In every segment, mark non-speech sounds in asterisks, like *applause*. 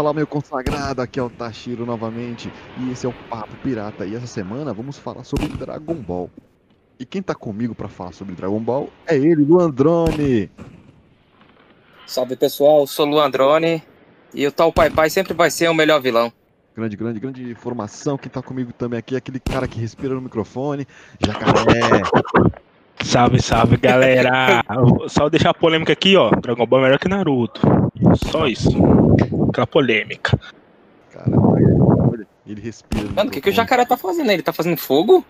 Fala, meu consagrado, aqui é o Tashiro novamente e esse é o Papo Pirata. E essa semana vamos falar sobre Dragon Ball. E quem tá comigo pra falar sobre Dragon Ball é ele, Luandrone. Salve pessoal, sou o Luandrone e o tal Pai Pai sempre vai ser o melhor vilão. Grande, grande, grande informação. Quem tá comigo também aqui é aquele cara que respira no microfone, Jacaré. Salve, salve, galera! *laughs* Só deixar a polêmica aqui, ó. Dragon Ball é melhor que Naruto. Só isso. Aquela polêmica. Caralho, ele respira. no Mano, o que, que o jacaré tá fazendo? Ele tá fazendo fogo?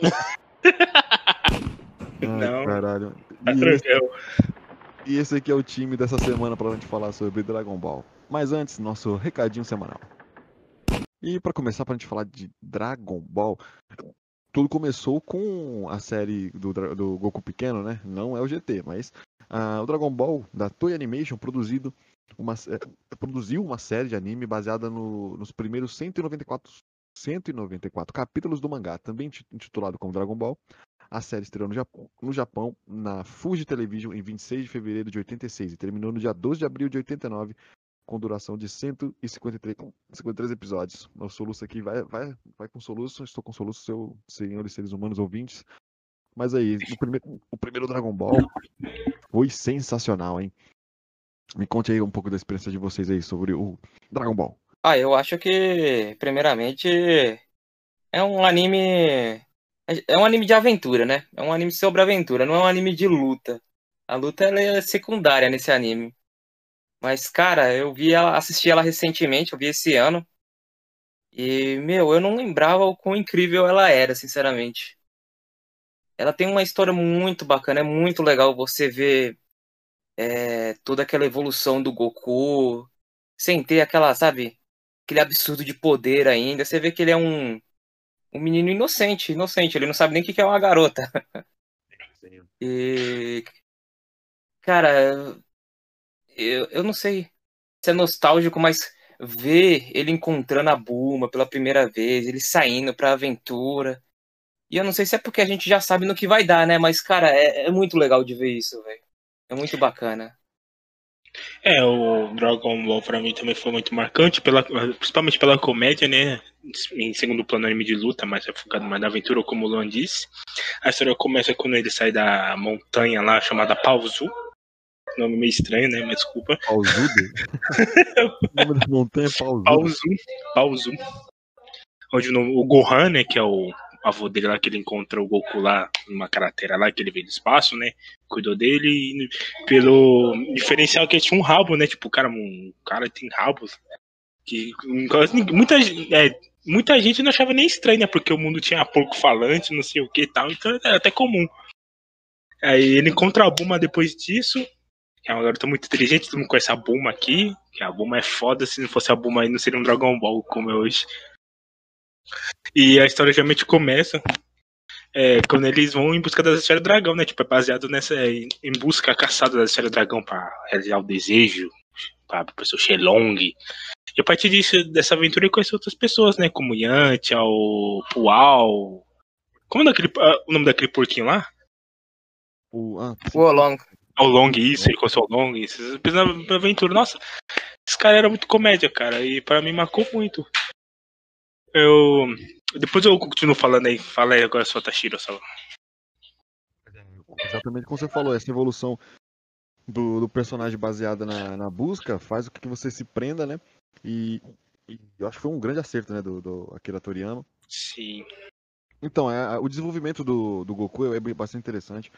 *laughs* Ai, Não. caralho. Tá E esse, e esse aqui é o time dessa semana pra gente falar sobre Dragon Ball. Mas antes, nosso recadinho semanal. E pra começar, pra gente falar de Dragon Ball, tudo começou com a série do, do Goku Pequeno, né? Não é o GT, mas ah, o Dragon Ball da Toei Animation produzido uma, sé- produziu uma série de anime baseada no- nos primeiros 194, 194 capítulos do mangá, também ti- intitulado como Dragon Ball. A série estreou no Japão, no Japão, na Fuji Television, em 26 de fevereiro de 86 e terminou no dia 12 de abril de 89, com duração de 153 53 episódios. O soluço aqui vai, vai, vai com soluço, estou com soluço, seu, senhores seres humanos ouvintes. Mas aí, o primeiro, o primeiro Dragon Ball foi sensacional, hein? Me conte aí um pouco da experiência de vocês aí sobre o Dragon Ball. Ah, eu acho que, primeiramente, é um anime. É um anime de aventura, né? É um anime sobre aventura, não é um anime de luta. A luta é secundária nesse anime. Mas, cara, eu vi ela, assisti ela recentemente, eu vi esse ano. E, meu, eu não lembrava o quão incrível ela era, sinceramente. Ela tem uma história muito bacana, é muito legal você ver é, toda aquela evolução do Goku, sem ter aquela, sabe, aquele absurdo de poder ainda. Você vê que ele é um, um menino inocente, inocente, ele não sabe nem o que que é uma garota. E. Cara, eu, eu não sei se é nostálgico, mas ver ele encontrando a Bulma pela primeira vez, ele saindo pra aventura. E eu não sei se é porque a gente já sabe no que vai dar, né? Mas, cara, é, é muito legal de ver isso, velho. É muito bacana. É, o Dragon Ball pra mim também foi muito marcante, pela, principalmente pela comédia, né? Em segundo plano anime de luta, mas é focado mais na aventura, como o Luan disse. A história começa quando ele sai da montanha lá chamada Pauzu. Nome meio estranho, né? Mas desculpa. *laughs* Pausudo? o *laughs* nome da montanha é Pausudo. Pauzu. Pauzu. Onde o, nome- o Gohan, né? Que é o avô dele lá, que ele encontra o Goku lá numa cratera lá, que ele veio do espaço, né? Cuidou dele e pelo diferencial que ele tinha um rabo, né? Tipo, o cara, um cara tem rabos. Que muita, é, muita gente não achava nem estranho, né? Porque o mundo tinha porco falante, não sei o que e tal, então era até comum. Aí ele encontra a Bulma depois disso. É uma garota muito inteligente, todo mundo conhece a Bulma aqui. Que a Bulma é foda, se não fosse a Bulma aí não seria um Dragon Ball como é hoje. E a história realmente começa é, quando eles vão em busca das esferas do dragão, né? Tipo, é baseado nessa. Em, em busca, caçada das esferas do dragão pra realizar o desejo, pra professor Shelong. E a partir disso, dessa aventura, ele conhece outras pessoas, né? Como Yantia, o Pual. Como é daquele, ah, o nome daquele porquinho lá? O, ah, O Olong. O Long, isso, ele conheceu o Long, isso. Na, aventura, nossa, esse cara era muito comédia, cara, e pra mim marcou muito. Eu. Depois eu continuo falando aí. Fala aí agora só Tashiro, só. Exatamente como você falou, essa evolução do, do personagem baseada na, na busca faz com que você se prenda, né? E, e eu acho que foi um grande acerto, né, do, do Akira Toriyama. Sim. Então, é, o desenvolvimento do, do Goku é bastante interessante,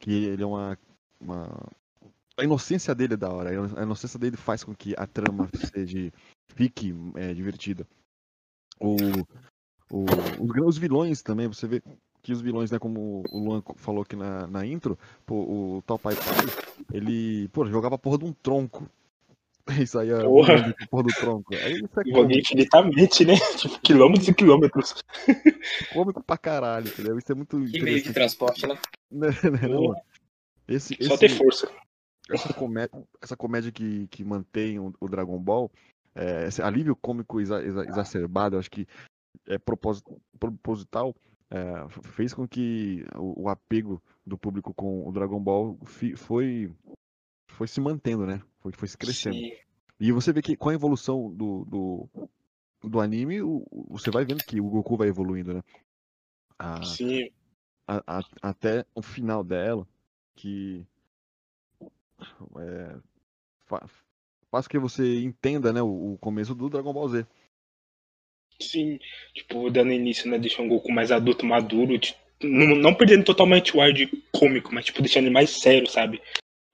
que ele é uma, uma... A inocência dele é da hora, a inocência dele faz com que a trama seja, fique é, divertida. O, o, os, vilões também, você vê que os vilões, né, como o Luan falou aqui na, na intro, pô, o tal Pai Pai, ele, pô, jogava a porra de um tronco. Isso aí é Porra. porra do tronco. Aí isso *laughs* é Joguei infinitamente, né? *laughs* Tipo, quilômetros e quilômetros. cômico pra caralho, entendeu? Isso é muito Que meio de transporte, *laughs* né? Né, né, não? Esse, Só esse- ter força. essa comédia, essa comédia que, que mantém o, o Dragon Ball, é, esse alívio cômico exa- exa- exacerbado, acho que é proposital, é, fez com que o, o apego do público com o Dragon Ball fi- foi, foi se mantendo, né? Foi, foi se crescendo. Sim. E você vê que com a evolução do, do, do anime, o- você vai vendo que o Goku vai evoluindo, né? A- Sim. a- a- até o final dela, que é, fa- faz que você entenda, né, o, o começo do Dragon Ball Z. Sim, tipo, dando início, né? Deixando o Goku mais adulto, maduro, não, não perdendo totalmente o ar de cômico, mas tipo, deixando ele mais sério, sabe?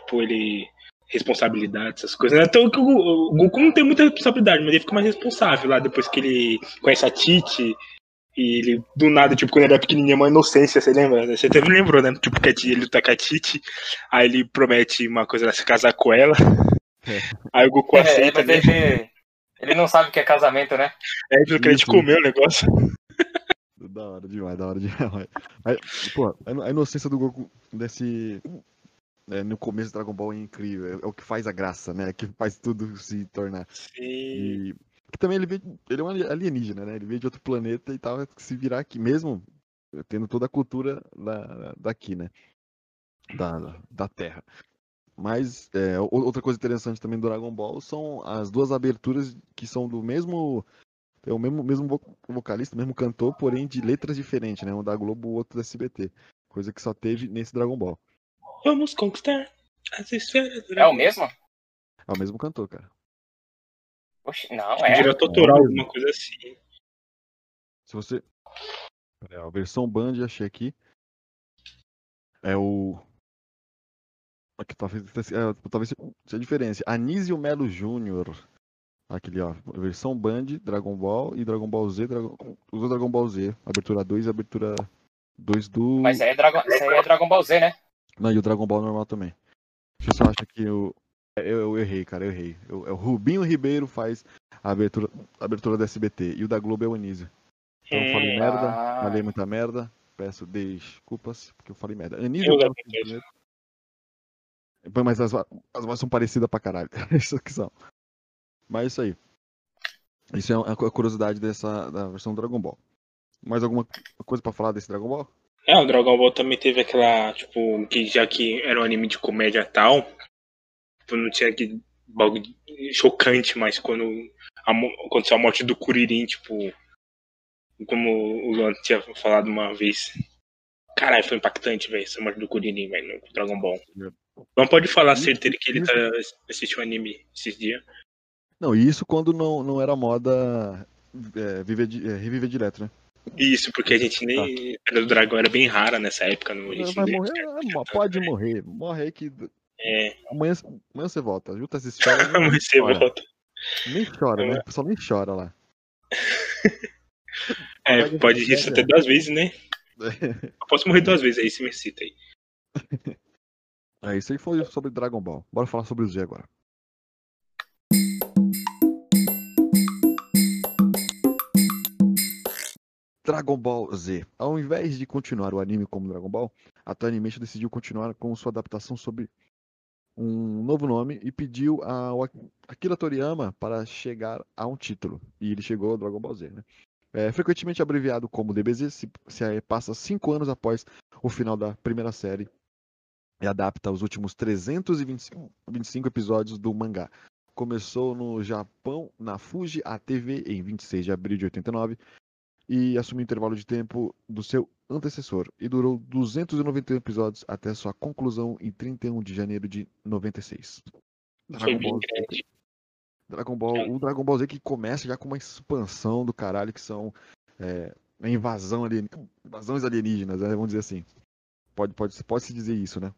Tipo, ele. Responsabilidade, essas coisas. né? Então, o, Goku não tem muita responsabilidade, mas ele fica mais responsável lá depois que ele conhece a Titi. E ele, do nada, tipo, quando ele era pequenininho, uma inocência, você lembra? Você até me lembrou, né? Tipo, que ele tá com a Titi, aí ele promete uma coisa, né, se casar com ela. É. *laughs* Aí o Goku É, aceita, né? ele, ele não sabe o que é casamento, né? Aí ele queria te comer o negócio. *laughs* Da hora demais, da hora demais. Mas, pô, a ino- a inocência do Goku desse. é, no começo do Dragon Ball é incrível. É, é o que faz a graça, né? É o que faz tudo se tornar. Sim. E que também ele veio, ele é um ali- alienígena, né? Ele veio de outro planeta e tava se virar aqui, mesmo tendo toda a cultura da, daqui, né? Da, da Terra. Mas é, outra coisa interessante também do Dragon Ball são as duas aberturas que são do mesmo. É o mesmo, mesmo vo- vocalista, mesmo cantor, porém de letras diferentes, né? Um da Globo, o outro da SBT. Coisa que só teve nesse Dragon Ball. Vamos conquistar as esferas do É o mesmo? É o mesmo cantor, cara. Oxe, não, é. Direto autoral, É. alguma coisa assim. Se você. Aí, a versão Band, achei aqui. É o. Aqui talvez, é, talvez seja a diferença. Anísio Melo Júnior. Aquele, ó. Versão Band, Dragon Ball e Dragon Ball Z. Dragon, usou Dragon Ball Z. Abertura 2 e abertura 2 do. Mas aí é, Dragon, aí é Dragon Ball Z, né? Não, e o Dragon Ball normal também. Deixa eu só achar que eu. Eu, eu errei, cara, eu errei. Eu, é o Rubinho Ribeiro faz a abertura, a abertura da SBT. E o da Globo é o Anísio. Então eu falei Hum, merda, ah. falei muita merda. Peço desculpas, porque eu falei merda. Anísio Eu Janeiro. Pô, Mas as, as vozes são parecidas pra caralho. *laughs* Isso que são. Mas é isso aí. Isso é cu- curiosidade dessa da versão do Dragon Ball. Mais alguma coisa pra falar desse Dragon Ball? É, o Dragon Ball também teve aquela, tipo, que já que era um anime de comédia tal, tipo, não tinha que bagulho chocante, mas quando a, aconteceu a morte do Kuririn, tipo, como o Luan tinha falado uma vez. Caralho, foi impactante, velho, essa morte do Kuririn, velho, no Dragon Ball. Não pode falar certeza que ele tá assistiu anime esses dias. Não, e isso quando não, não era moda é, viver, é, reviver direto, né? Isso, porque a gente nem. A Era do Dragão era bem rara nessa época. Não, a gente morrer, é, pode morrer. Morre aí que É, amanhã, amanhã você volta. Junta as esferas. mas você Olha. volta. Nem chora, né? O pessoal nem chora lá. *laughs* É, Pode pode isso é. até duas vezes, né? *laughs* Eu posso morrer duas vezes, aí você me cita aí. *laughs* É, isso aí foi sobre Dragon Ball. Bora falar sobre o Z agora. Dragon Ball Z. Ao invés de continuar o anime como Dragon Ball, a Toei Animation decidiu continuar com sua adaptação sobre um novo nome e pediu ao Ak- Akira Toriyama para chegar a um título. E ele chegou ao Dragon Ball Z, né? É frequentemente abreviado como DBZ, se, se passa cinco anos após o final da primeira série e adapta os últimos 325 25 episódios do mangá. Começou no Japão, na Fuji ATV, em 26 de abril de 89, e assumiu o intervalo de tempo do seu antecessor, e durou 291 episódios até sua conclusão em 31 de janeiro de 96. Foi Dragon Ball, Z. Dragon Ball, o Dragon Ball Z que começa já com uma expansão do caralho, que são é, a invasão alien, invasões alienígenas, né, vamos dizer assim. Pode, pode, pode se dizer isso, né?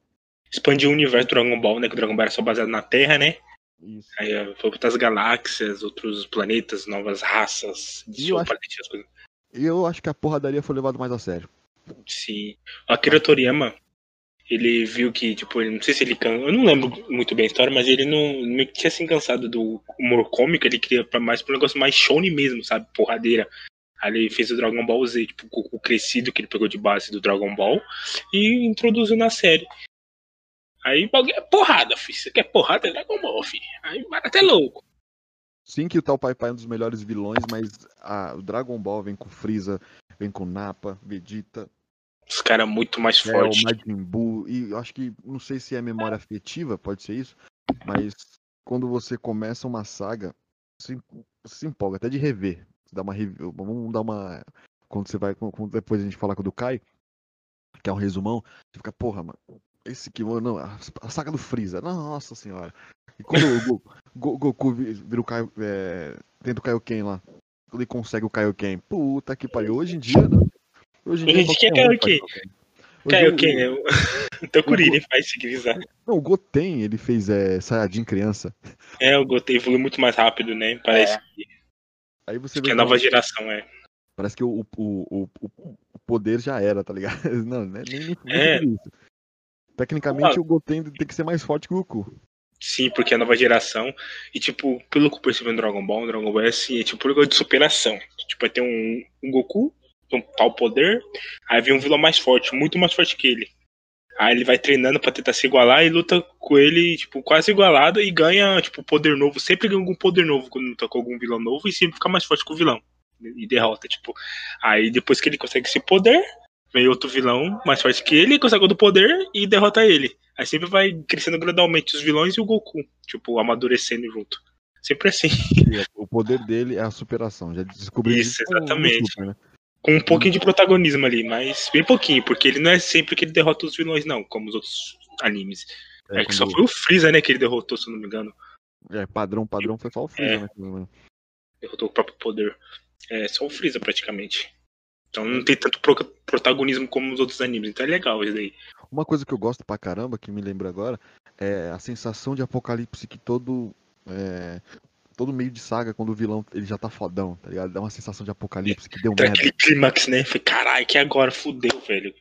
Expandiu o universo do Dragon Ball, né? Que o Dragon Ball era só baseado na Terra, né? Isso. Aí eh, foi outras galáxias, outros planetas, novas raças, E eu acho- eu acho que a porradaria foi levada mais a sério. Sim. O Akira Toriyama, ele viu que, tipo, ele, não sei se ele can... Eu não lembro muito bem a história, mas ele não meio que tinha se cansado do humor cômico, ele queria pra mais pra um negócio mais shonen mesmo, sabe? Porradeira. Aí ele fez o Dragon Ball Z, tipo, o crescido que ele pegou de base do Dragon Ball e introduziu na série. Aí é porrada, filho. Você quer porrada? É Dragon Ball, filho. Aí vai até louco. Sim que o Tal Pai Pai é um dos melhores vilões, mas a, o Dragon Ball vem com Freeza, vem com Nappa, Vegeta, Os caras muito mais é, o fortes. Majin Buu, e eu acho que, não sei se é memória afetiva, pode ser isso, mas quando você começa uma saga, você, se empolga até de rever. Dá uma review, vamos dar uma. Quando você vai. Quando depois a gente falar com o do Kai, que é um resumão, você fica, porra, mano, esse aqui, não, a, saga do Freeza, nossa senhora. E quando o Go, Go, Goku vira o Kaio, é, tenta o Kaioken lá, ele consegue o Kaioken, puta que pariu, hoje em dia, né? Hoje em dia, hoje dia é Kaioken. Kaioken, é o... Tokuri, faz civilizar. Não, o Goten, ele fez é, Saiyajin criança. É, o Goten evoluiu muito mais rápido, né? Parece é. que... Aí você Acho vê que é a nova geração, é. Parece que o, o, o, o poder já era, tá ligado? *laughs* Não, nem, nem, nem é. isso. Tecnicamente, o Goten tem que ser mais forte que o Goku. Sim, porque é a nova geração. E, tipo, pelo que eu percebi no Dragon Ball, Dragon Ball é assim, é tipo um negócio de superação. Tipo, vai ter um, um Goku, um tal poder, aí vem um vilão mais forte, muito mais forte que ele. Aí ele vai treinando para tentar se igualar e luta com ele, tipo, quase igualado e ganha, tipo, poder novo. Sempre ganha algum poder novo quando luta com algum vilão novo e sempre fica mais forte que o vilão. E derrota, tipo. Aí depois que ele consegue esse poder, vem outro vilão mais forte que ele, consegue outro poder e derrota ele. Aí sempre vai crescendo gradualmente os vilões e o Goku, tipo, amadurecendo junto. Sempre assim. *laughs* O poder dele é a superação, já descobri isso. exatamente. Super, né? Com um pouquinho de protagonismo ali, mas bem pouquinho, porque ele não é sempre que ele derrota os vilões, não, como os outros animes. É, é que só foi o Freeza, né, que ele derrotou, se eu não me engano. É, padrão, padrão foi só o Freeza, é. né? Derrotou o próprio poder. É, só o Freeza praticamente. Então não tem tanto pro protagonismo como os outros animes. Então é legal isso daí. Uma coisa que eu gosto pra caramba, que me lembra agora, é a sensação de apocalipse que todo. É, todo meio de saga, quando o vilão ele já tá fodão, tá ligado? Dá uma sensação de apocalipse que deu Tem merda. aquele clímax, né? Foi caralho, que agora fudeu, velho.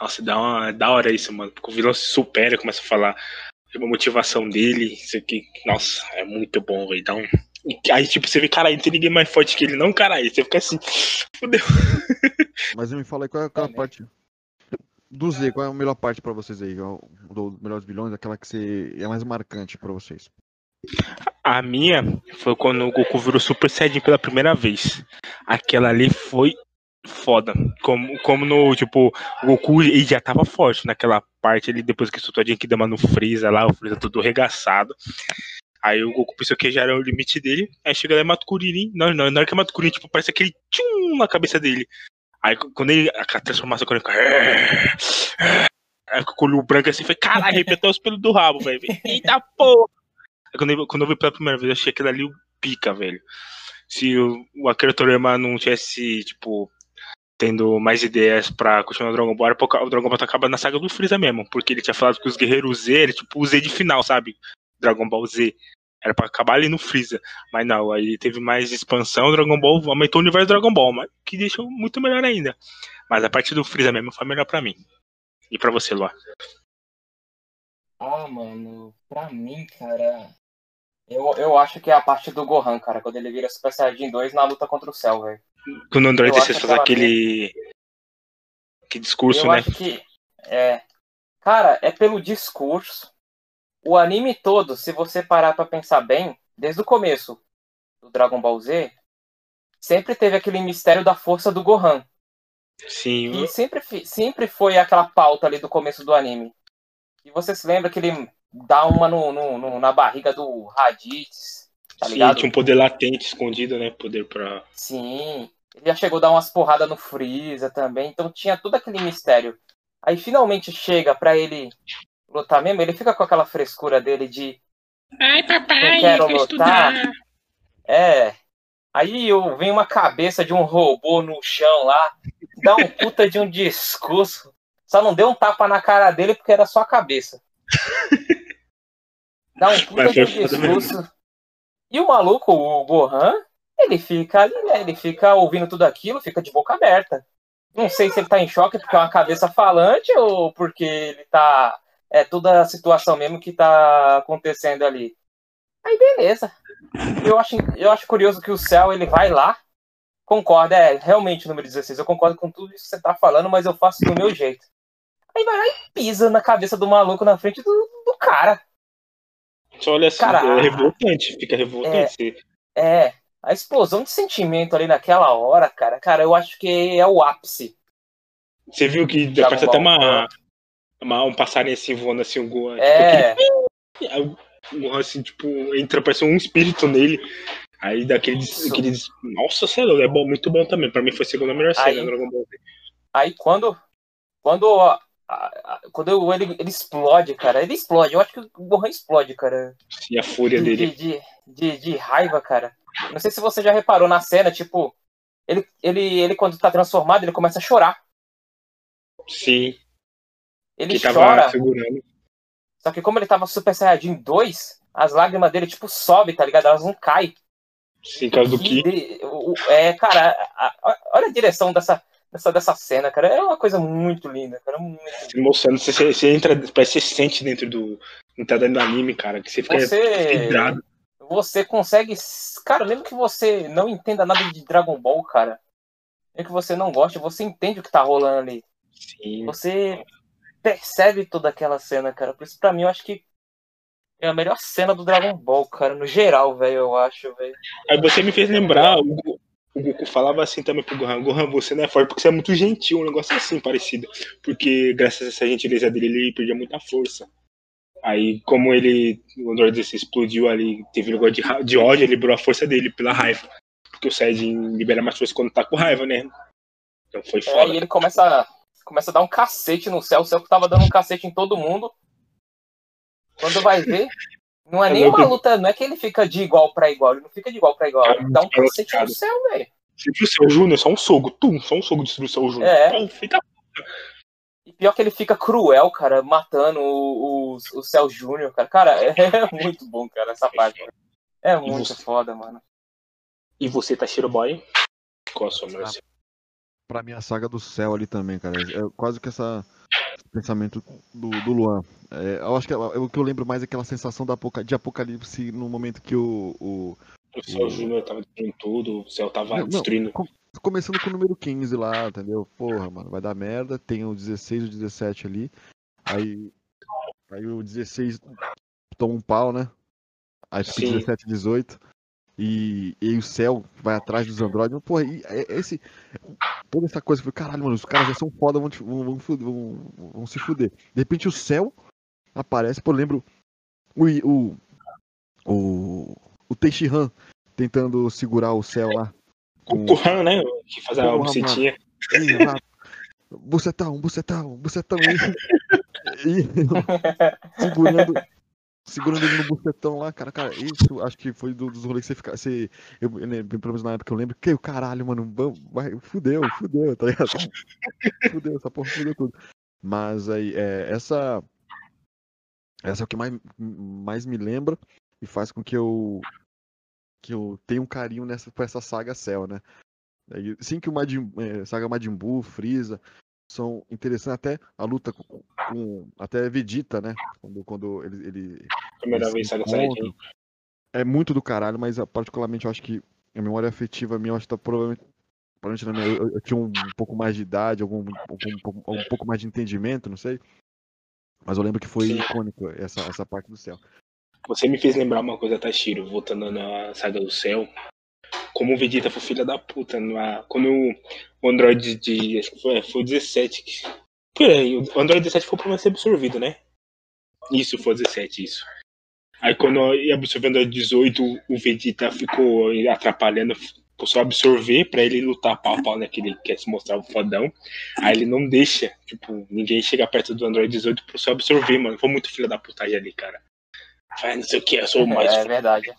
Nossa, dá uma. É da hora isso, mano. Porque o vilão se supera, começa a falar uma motivação dele. Isso aqui. Nossa, é muito bom, velho. Dá um *laughs* Aí, tipo, você vê, caralho, não tem ninguém mais forte que ele, não, caralho. Você fica assim, *laughs* fodeu. *laughs* Mas me fala aí qual é aquela parte do Z, qual é a melhor parte pra vocês aí? Do Melhores Vilões, aquela que você, é mais marcante pra vocês. A minha foi quando o Goku virou Super Saiyajin pela primeira vez. Aquela ali foi foda. Como, como no, tipo, o Goku ele já tava forte naquela parte ali, depois que soltou a Genkidama no Freeza lá, o Freeza todo regaçado. Aí o Goku pensou que já era o limite dele. Aí chega lá e mata o Kuririn. Não, não, na hora que mata o Kuririn, tipo, parece aquele tchum na cabeça dele. Aí quando ele. A transformação quando ele fica. Aí com o branco assim, foi, caralho, arrebentou os pelos do rabo, velho. Eita porra! Aí quando eu, quando eu vi pela primeira vez, eu achei aquele ali o pica, velho. Se o, o Akira Toriyama não tivesse, tipo, tendo mais ideias pra continuar o Dragon Ball, o Dragon Ball tá acabando na saga do Freeza mesmo. Porque ele tinha falado que os guerreiros Z, ele, tipo, o Z de final, sabe? Dragon Ball Z. Era pra acabar ali no Freeza. Mas não, aí teve mais expansão, Dragon Ball aumentou o universo do Dragon Ball, mas que deixou muito melhor ainda. Mas a parte do Freeza mesmo foi melhor pra mim. E pra você, Lua? Ah, mano, pra mim, cara. Eu, eu acho que é a parte do Gohan, cara, quando ele vira Super Saiyajin 2 na luta contra o céu, velho. Quando o Android 16 faz aquele. Que discurso, eu né? Acho que. É. Cara, é pelo discurso o anime todo, se você parar para pensar bem, desde o começo do Dragon Ball Z, sempre teve aquele mistério da força do Gohan. Sim. E sempre, sempre foi aquela pauta ali do começo do anime. E você se lembra que ele dá uma no, no, no na barriga do Raditz, tá ligado? Sim, tinha um poder latente escondido, né? Poder pra. Sim. Ele já chegou a dar umas porradas no Freeza também, então tinha todo aquele mistério. Aí finalmente chega para ele lutar mesmo, ele fica com aquela frescura dele de. Ai, papai, eu quero lutar. Estudar. É. Aí eu vem uma cabeça de um robô no chão lá, dá um puta de um discurso. Só não deu um tapa na cara dele porque era só a cabeça. Dá um puta de um discurso. E o maluco, o Gohan, ele fica ali, né? Ele fica ouvindo tudo aquilo, fica de boca aberta. Não sei se ele tá em choque porque é uma cabeça falante ou porque ele tá é toda a situação mesmo que tá acontecendo ali. Aí beleza. Eu acho, eu acho curioso que o céu ele vai lá, concorda, é realmente o número 16, eu concordo com tudo isso que você tá falando, mas eu faço do meu jeito. Aí vai lá e pisa na cabeça do maluco na frente do, do cara. Só olha assim, cara, é revoltante, fica revoltante. É, é, a explosão de sentimento ali naquela hora, cara, cara, eu acho que é o ápice. Você viu que parece até uma, um passarinho assim voando assim, o Gohan. É. Tipo, o Gohan, assim, tipo, entra, parece um espírito nele. Aí daquele. Isso. Aqueles, nossa, sério, é bom, muito bom também. Pra mim foi a segunda melhor Aí- cena do Dragon Ball Z. Aí quando. Quando. quando ele, ele explode, cara. Ele explode. Eu acho que o Gohan explode, cara. E a fúria De, dele. de, de, de, de raiva, cara. Não sei se você já reparou na cena, tipo. Ele, ele, ele quando tá transformado, ele começa a chorar. Sim, Ele que chora. segurando. Só que como ele tava Super Saiyajin 2, as lágrimas dele, tipo, sobe, tá ligado? Elas não caem. Sim, causa do Que Ki. É, cara, a- a- olha a direção dessa, dessa, dessa cena, cara. É uma coisa muito linda, cara. Muito... Se você, você, você entra, parece que você sente dentro do. Tá dentro do anime, cara. Que você fica Você, vidrado. você consegue. Cara, mesmo que você não entenda nada de Dragon Ball, cara. Mesmo que você não goste, você entende o que tá rolando ali. Sim. Você percebe toda aquela cena, cara. Por isso, pra mim, eu acho que é a melhor cena do Dragon Ball, cara. No geral, velho, eu acho, velho. Aí você me fez lembrar, o, o Goku falava assim também pro Gohan, Gohan, você não é forte porque você é muito gentil, um negócio assim parecido. Porque graças a essa gentileza dele, ele perdia muita força. Aí, como ele, o Android 16 explodiu ali, teve um negócio de, de ódio, ele liberou a força dele pela raiva. Porque o Saiyajin libera mais força quando tá com raiva, né? Então foi É, foda. e ele começa, começa a dar um cacete no céu. O céu que tava dando um cacete em todo mundo. Quando vai ver, não é É nem uma luta, não é que ele fica de igual pra igual. Ele não fica de igual pra igual. Ele dá um É cacete no céu, velho. Se o Cell Júnior, só um soco, tum, só um soco destruiu o Cell Júnior. É. Pum, fica- E pior que ele fica cruel, cara, matando o, o, o Cell Júnior, cara. Cara, é *laughs* muito bom, cara, essa parte. É muito você? foda, mano. E você, Tashiro Boy? Qual a sua melhor? Pra mim, a saga do céu ali também, cara. É quase que essa, esse pensamento do, do Luan. É, eu acho que é- o que eu lembro mais é aquela sensação da de apocalipse no momento que o. o O Cell Júnior tava destruindo tudo, o Cell tava Não, destruindo. com- começando com o número 15 lá, entendeu? Porra, mano, vai dar merda. Tem o 16 e o 17 ali. Aí. Aí o 16 toma um pau, né? Aí fica Sim. 17 e 18. E, e o céu vai atrás dos androides. Porra, e é- esse. Toda essa coisa, falei, caralho, mano, os caras já são foda, vão, vão, vão, vão- se fuder. De repente o céu aparece, pô, eu lembro o, o, o, o Teixihan tentando segurar o céu lá. O Gohan, né? Que faz a lá, Bucetão, bucetão, bucetão. *laughs* E, e *laughs* segurando, segurando ele no bucetão lá, cara, cara, isso acho que foi do- dos rolês que você fica. Você, eu, pelo menos na época eu lembro, que o caralho, mano, fudeu, fudeu, tá ligado? *laughs* Fudeu, essa porra fudeu tudo. Mas aí, é, essa. Essa é o que mais, mais me lembra e faz com que eu. Que eu tenha um carinho nessa, por essa saga Cell, né? Sim que o Majin, é, saga Majin Buu, Freeza, são interessantes até a luta com, com- até Vegeta, né? Quando, quando ele, ele Primeira vez. Saiyajin. é muito do caralho, mas ah, particularmente eu acho que a memória afetiva minha, eu acho que tá provavelmente, provavelmente minha- eu, eu tinha um, pouco mais de idade, algum, algum, um pouco- um pouco mais de entendimento, não sei. Mas eu lembro que foi Sim. icônico essa, essa parte do céu. Você me fez lembrar uma coisa, Tashiro, voltando na saga do céu. Como o Vegeta foi filha da puta. numa- quando o Android de. Acho que foi, foi o 17. que- Por aí, o Android 17 foi pra ser absorvido, né? Isso, foi o 17, isso. Aí quando ia absorvendo o Android 18, o Vegeta ficou atrapalhando, a absorver pra ele lutar pau a pau, né? Que ele quer se mostrar o fodão. Aí ele não deixa, tipo, ninguém chega perto do Android 18 pra só absorver, mano. Foi muito filha da putagem ali, cara. Vai, não sei o que, eu sou o mais É verdade.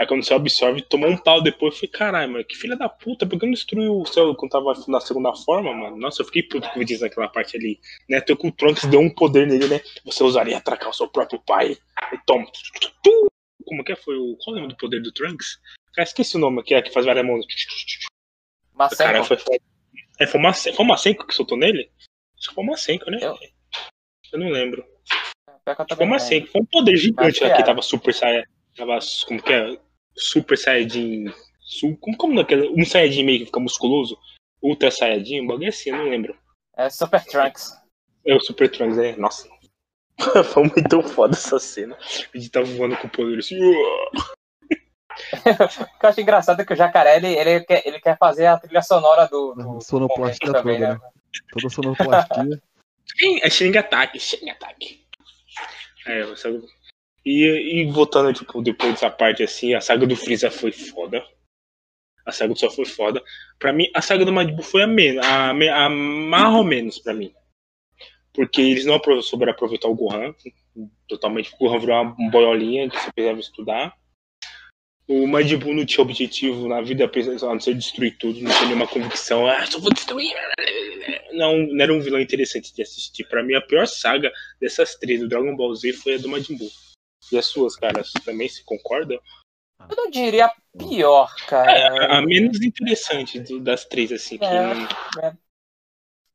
Aí quando você absorve, tomou um pau depois, eu falei, caralho, mano, que filha da puta, por que não destruiu o céu quando tava na segunda forma, mano? Nossa, eu fiquei puto com o Vegeta naquela parte ali. Né? Até que o Trunks deu um poder nele, né? Você usaria atracar o seu próprio pai. E toma. Como que é? Foi o. Qual é o nome do poder do Trunks? Cara, esqueci o nome, que é que faz várias mãos. Mas Cara, foi. É, foi o Macenco, foi que soltou nele? Acho que foi o Macenco, né? Eu- Eu não lembro. Foi. Senka, foi um poder gigante era. tava super saia. Tava. Como que é? Super Saiyajin. Como, como naquele. Um Saiyajin meio que fica musculoso? Ultra Saiyajin, um bagulho assim, eu não lembro. É Super Trunks. É o Super Trunks, é. Nossa. *laughs* foi muito foda essa cena. Ele tava voando com o poder assim. *laughs* O que eu acho engraçado é que o jacaré, ele, ele, quer, ele quer fazer a trilha sonora do. do do Sonoplastia momento também, toda, né? Toda a sonoplastia. *laughs* É Xing Attack, Xing Attack. É, essa- E, e voltando, tipo, depois dessa parte assim, a saga do Freeza foi foda. A saga do Sol foi foda. Pra mim, a saga do Majin Buu foi a, menos, a, a, mais ou menos pra mim. Porque eles não souberam aproveitar o Gohan. Totalmente, o Gohan virou uma boiolinha que você precisava estudar. O Majin Buu não tinha objetivo na vida, a não ser destruir tudo, não tinha nenhuma convicção. Ah, só vou destruir. Não, não era um vilão interessante de assistir. Pra mim, a pior saga dessas três do Dragon Ball Z foi a do Majin. E as suas, caras, também se concordam? Eu não diria pior, cara. A, a menos interessante do, das três, assim. Que... É, é,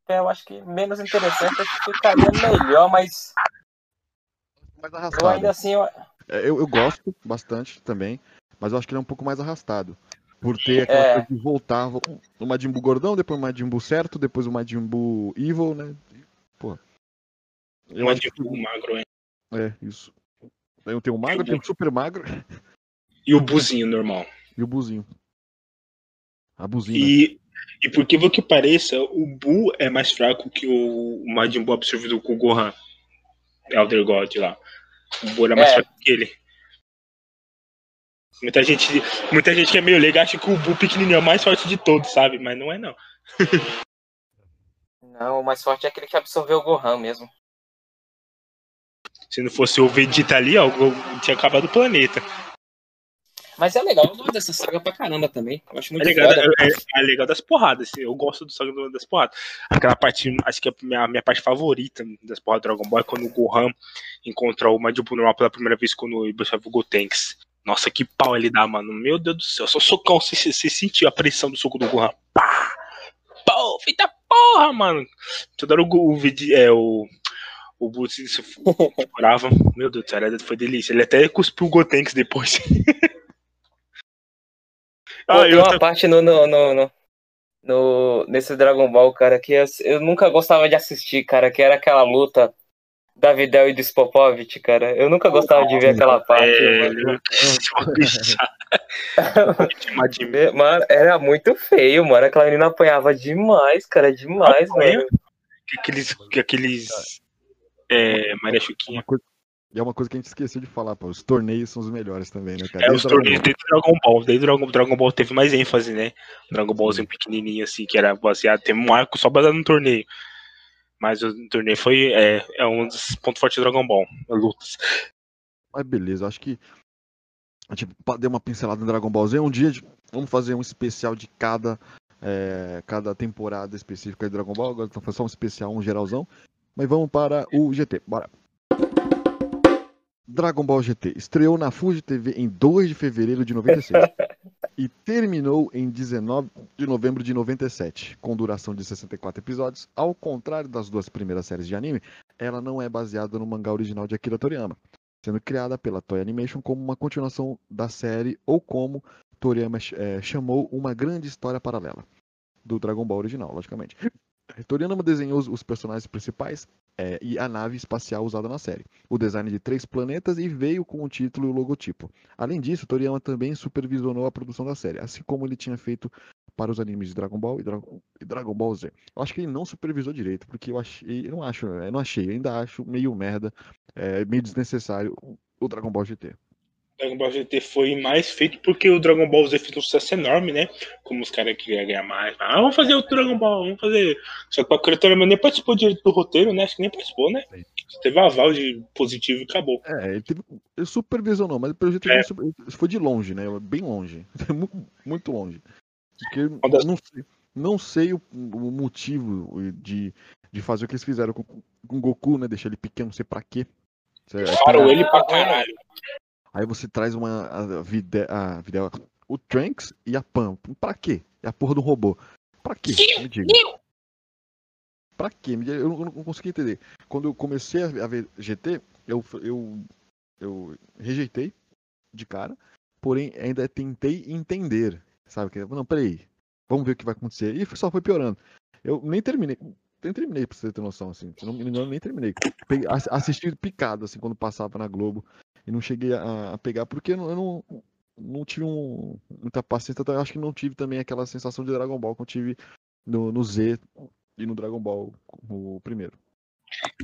é, eu acho que menos interessante ficaria melhor, mas. Mais Eu arrastado. ainda assim. Eu... É, Eu, eu gosto bastante também, mas eu acho que ele é um pouco mais arrastado. Por ter aquela É. coisa de voltar o Majin Buu gordão, depois o Majin Buu certo, depois o Majin Buu evil, né? Pô. Eu acho Majin que Buu magro, é. é isso. Aí tem o magro, tem o super magro E o Buzinho normal. e o Buzinho. A buzina. E, e por que que pareça, o Buu é mais fraco que o Majin Buu absorvido com o Gohan. Elder God lá. O Buu era mais É. fraco que ele. Muita gente, muita gente que é meio leiga acha que o Buu pequenininho é o mais forte de todos, sabe? Mas não é não. Não, o mais forte é aquele que absorveu o Gohan mesmo. Se não fosse o Vegeta ali, ó, tinha acabado o planeta. Mas é legal, eu gosto dessa saga pra caramba também. Eu acho É muito legal, foda. é, é legal das porradas. Eu gosto do Saga das porradas. Aquela parte, acho que a minha, minha parte favorita das porradas do Dragon Ball é quando o Gohan encontra o Majin Buu normal pela primeira vez quando o Gotenks. Nossa, que pau ele dá, mano. Meu Deus do céu. Só socão. Você, você sentiu a pressão do soco do Gohan. Pá! Pô, feita porra, mano. Toda hora o, o, é, o, o Buu se se furava. Meu Deus do céu, foi delícia. Ele até cuspiu o Gotenks depois. *laughs* Ah, tem eu uma parte no, no, no, no- no- nesse Dragon Ball, cara, que eu, eu nunca gostava de assistir, cara, que era aquela luta da Videl e do Spopovich, cara. Eu nunca gostava de ver aquela parte. É, mano. *laughs* Mano, era muito feio, mano. Aquela menina apanhava demais, cara, demais, Apanha? mano. que aqueles, que aqueles é, Maria. Uma coisa- E é uma coisa que a gente esqueceu de falar, pô. Os torneios são os melhores também, né, cara? É, os Dragon torneios desde o Dragon Ball. Desde o Dragon, Ball teve mais ênfase, né? Dragon Ballzinho pequenininho, assim, que era baseado. Tem um arco só baseado no torneio. Mas o torneio foi. É, é um dos pontos fortes do Dragon Ball. Lutas. Mas beleza, acho que a gente deu uma pincelada no Dragon Ball Z. Um dia vamos fazer um especial de cada, é, cada temporada específica de Dragon Ball. Agora então foi só um especial, um geralzão. Mas vamos para o GT. Bora. Dragon Ball GT estreou na Fuji TV em 2 de fevereiro de 96 *laughs* e terminou em 19 de novembro de 97, com duração de 64 episódios. Ao contrário das duas primeiras séries de anime, ela não é baseada no mangá original de Akira Toriyama sendo criada pela Toei Animation como uma continuação da série ou como Toriyama eh, chamou uma grande história paralela do Dragon Ball original, logicamente. Toriyama desenhou os, personagens principais eh, e a nave espacial usada na série, o design de três planetas e veio com o título e o logotipo. Além disso, Toriyama também supervisionou a produção da série, assim como ele tinha feito para os animes de Dragon Ball e Dragon, e Dragon Ball Z. Eu acho que ele não supervisou direito, porque eu achei, eu não acho, eu não achei, eu ainda acho meio merda é meio desnecessário o Dragon Ball GT. Dragon Ball GT foi mais feito porque o Dragon Ball Z fez um sucesso enorme, né? Como os caras queriam ganhar mais. Ah, vamos fazer o Dragon Ball, vamos fazer. Só que a criatura nem participou direito do roteiro, né? Acho que nem participou, né? Teve aval de positivo e acabou. É, ele, teve, ele supervisionou, mas pelo jeito É. foi de longe, né? Bem longe. *laughs* Mu- Muito longe. Porque das- não sei, não sei o, o motivo de, de fazer o que eles fizeram com, com o Goku, né? Deixar ele pequeno, não sei pra quê. Parou tem- ele pra caralho. Aí você traz uma. A Vide, a Videl, o Trunks e a Pan. Pra quê? É a porra do robô. Pra quê? Me diga. Pra quê? Eu não, eu não consegui entender. Quando eu comecei a ver GT, eu, eu, eu rejeitei de cara, porém ainda tentei entender. Sabe? Que, não, peraí. Vamos ver o que vai acontecer. E só foi piorando. Eu nem terminei. Nem terminei, pra você ter noção, assim. Se não me engano, nem terminei. Assisti picado, assim, quando passava na Globo. E não cheguei a, a pegar, porque eu não, eu não, não tive um- muita paciência. Eu acho que não tive também aquela sensação de Dragon Ball que eu tive no, no Z e no Dragon Ball, o primeiro.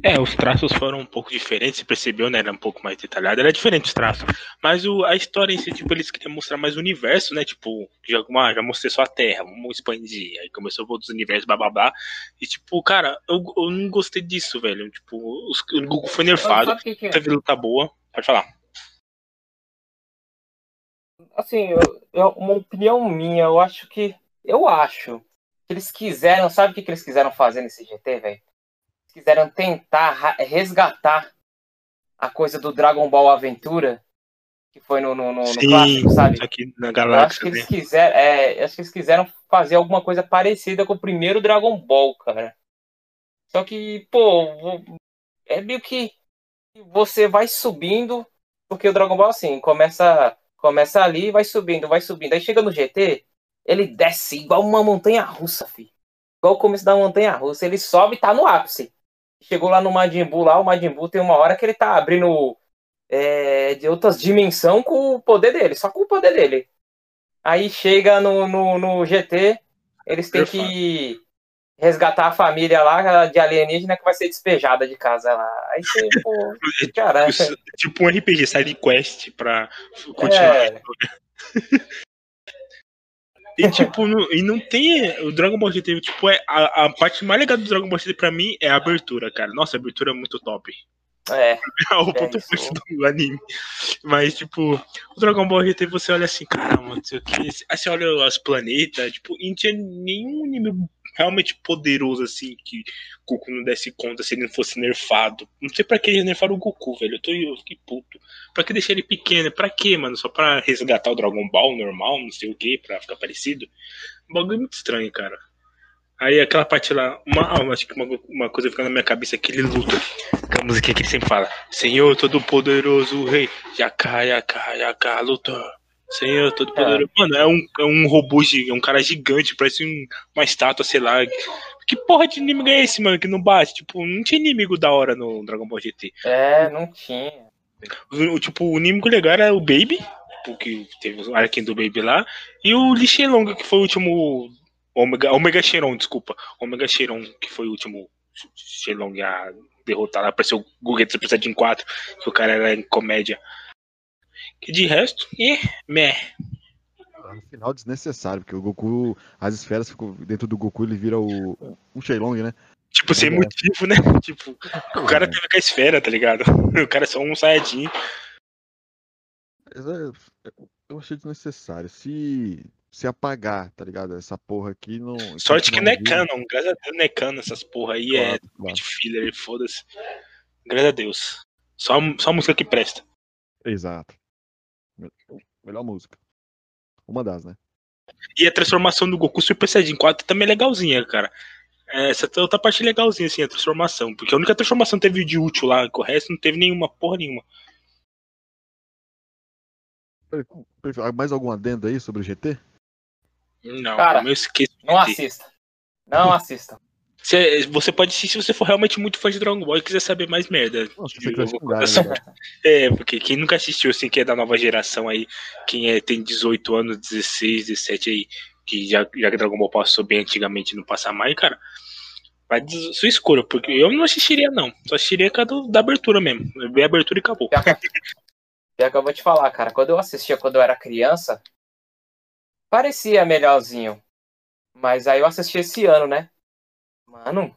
É, os traços foram um pouco diferentes, você percebeu, né? Era um pouco mais detalhado, era diferente os traços. Mas o, a história em si, tipo, eles queriam mostrar mais o universo, né? Tipo, já, ah, já mostrei só a Terra, vamos expandir. Aí começou outros universos, blá blá blá. E, tipo, cara, eu, eu não gostei disso, velho. Tipo, os, o Google foi nerfado, que que é? teve luta boa. Pode falar. Assim, eu- eu- uma opinião minha, eu acho que. Eu acho que eles quiseram. Sabe o que, que eles quiseram fazer nesse GT, velho? Quiseram tentar resgatar a coisa do Dragon Ball Aventura, que foi no, no, no- no clássico, sabe? Que na Eu acho galáxia, que né? eles quiseram, é, acho que eles quiseram fazer alguma coisa parecida com o primeiro Dragon Ball, cara. Só que, pô, é meio que você vai subindo, porque o Dragon Ball assim, começa, começa ali, vai subindo, vai subindo. Aí chega no GT, ele desce igual uma montanha russa, filho. Igual o começo da montanha russa, ele sobe e tá no ápice. Chegou lá no Majin Buu, lá o Majin Buu tem uma hora que ele tá abrindo é, de outras dimensões com o poder dele, só com o poder dele. Aí chega no, no, no GT, eles têm que resgatar a família lá de alienígena que vai ser despejada de casa lá. Aí você, *laughs* pô, caralho. Isso- Tipo um RPG, side quest pra continuar. É, *laughs* E tipo, não, e não tem. O Dragon Ball GT, tipo, é, a, a parte mais legal do Dragon Ball GT pra mim é a abertura, cara. Nossa, a abertura é muito top. é, *laughs* É o ponto forte do anime. Mas, tipo, o Dragon Ball GT você olha assim, caramba, não sei o que. Aí você olha os planetas, tipo, e não tinha nenhum anime realmente poderoso assim que Goku não desse conta se ele não fosse nerfado. Não sei pra que eles nerfaram o Goku, velho. Eu tô eu fiquei puto. Pra que deixar ele pequeno? Pra quê, mano? Só pra resgatar o Dragon Ball normal, não sei o que, pra ficar parecido? Um bagulho muito estranho, cara. Aí aquela parte lá, uma, acho que uma, uma coisa fica na minha cabeça, aquele luta. Aquela musiquinha que ele sempre fala. Senhor Todo-Poderoso Rei, Yaká, Yaká, Yaká, luta. Senhor Todo-Poderoso. Mano, é um, é um robô, gi- é um cara gigante, parece um- uma estátua, sei lá. Que porra de inimigo é esse, mano, que não bate? Tipo, não tinha inimigo da hora no Dragon Ball GT. é, não tinha. O, tipo, o inimigo legal era o Baby, porque teve o arquinho do Baby lá, e o Li Shenlong, que foi o último. Omega, Omega Shenron, desculpa. Omega Shenron, que foi o último Shenlong a derrotar lá. Apareceu o Gugueto Super Saiyajin 4, que o cara era em comédia. Que de resto, eh, meh. No final desnecessário, porque o Goku, as esferas ficam dentro do Goku, ele vira o, o Shenlong, né? Tipo, sem É. motivo, né? *laughs* Tipo, o cara teve com a esfera, tá ligado? *laughs* O cara é só um Saiyajin. É- Eu achei desnecessário. Se, se apagar, tá ligado? Essa porra aqui não. Sorte que não é canon, graças a Deus não é canon essas porra aí, vivo. é Claro, claro. de filler, foda-se. Graças a Deus. Só, só música que presta. Exato. Melhor música. Uma das, né? E a transformação do Goku Super Saiyajin 4 também é legalzinha, cara. É, Essa outra parte é legalzinha, assim, a transformação. Porque a única transformação que teve de útil lá, que o resto não teve nenhuma porra nenhuma. Mais algum adendo aí sobre o GT? Não, Cara, eu esqueço. Não assista. Não *laughs* assista. Você, você pode assistir se você for realmente muito fã de Dragon Ball e quiser saber mais merda. Nossa, de coisa. né? *laughs* É, porque quem nunca assistiu, assim, que é da nova geração aí, quem é, tem 18 anos, 16, 17 aí, que já, já que Dragon Ball passou bem antigamente e não passa mais, cara, vai de sua escolha, porque eu não assistiria, não. Só assistiria a do- da abertura mesmo. Ver a abertura e acabou. Pior que eu vou te falar, cara. Quando eu assistia quando eu era criança, parecia melhorzinho. Mas aí eu assisti esse ano, né? Mano,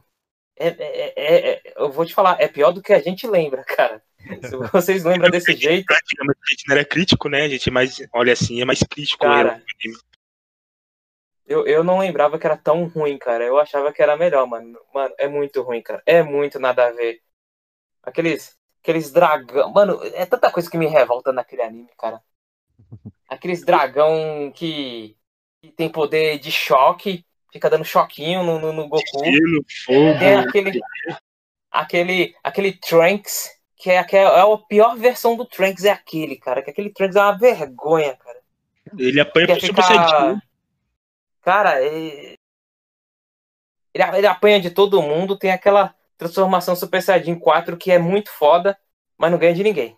é, é- é- é- eu vou te falar, é pior do que a gente lembra, *laughs* cara. Se vocês lembram desse jeito, Antigamente a gente não era crítico, né? A gente é mais, olha assim, é mais crítico. Cara, eu, eu não lembrava que era tão ruim, cara. Eu achava que era melhor, mano. Mano, é muito ruim, cara. É muito nada a ver. Aqueles, aqueles dragão. Mano, é tanta coisa que me revolta naquele anime, cara. Aqueles dragão que, que tem poder de choque, fica dando choquinho no, no, no Goku. Gelo, fogo. Tem aquele, aquele, aquele Trunks, que é, que é a pior versão do Trunks, é aquele, cara. Que aquele Trunks é uma vergonha, cara. Ele apanha pro Super Saiyajin. Cara, é- ele, ele apanha de todo mundo. Tem aquela transformação Super Saiyajin 4 que é muito foda, mas não ganha de ninguém.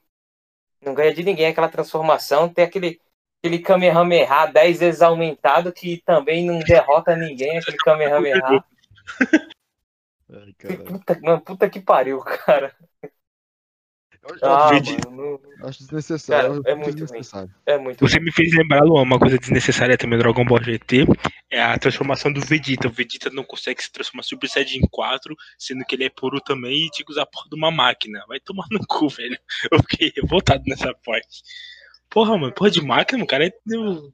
Não ganha de ninguém aquela transformação. Tem aquele, aquele Kamehameha 10 vezes aumentado que também não derrota ninguém. Aquele Kamehameha. *laughs* Ai. Puta, mano, puta que pariu, cara. Ah, mano, não- acho desnecessário. Cara, é muito desnecessário. é muito. Você me fez lembrar, Luan, uma coisa desnecessária também do Dragon Ball GT, é a transformação do Vegeta. O Vegeta não consegue se transformar Super Saiyajin 4, sendo que ele é puro também e tinha que usar a porra de uma máquina. Vai tomar no cu, velho. Eu fiquei revoltado nessa parte. Porra, mano, porra de máquina, o cara é-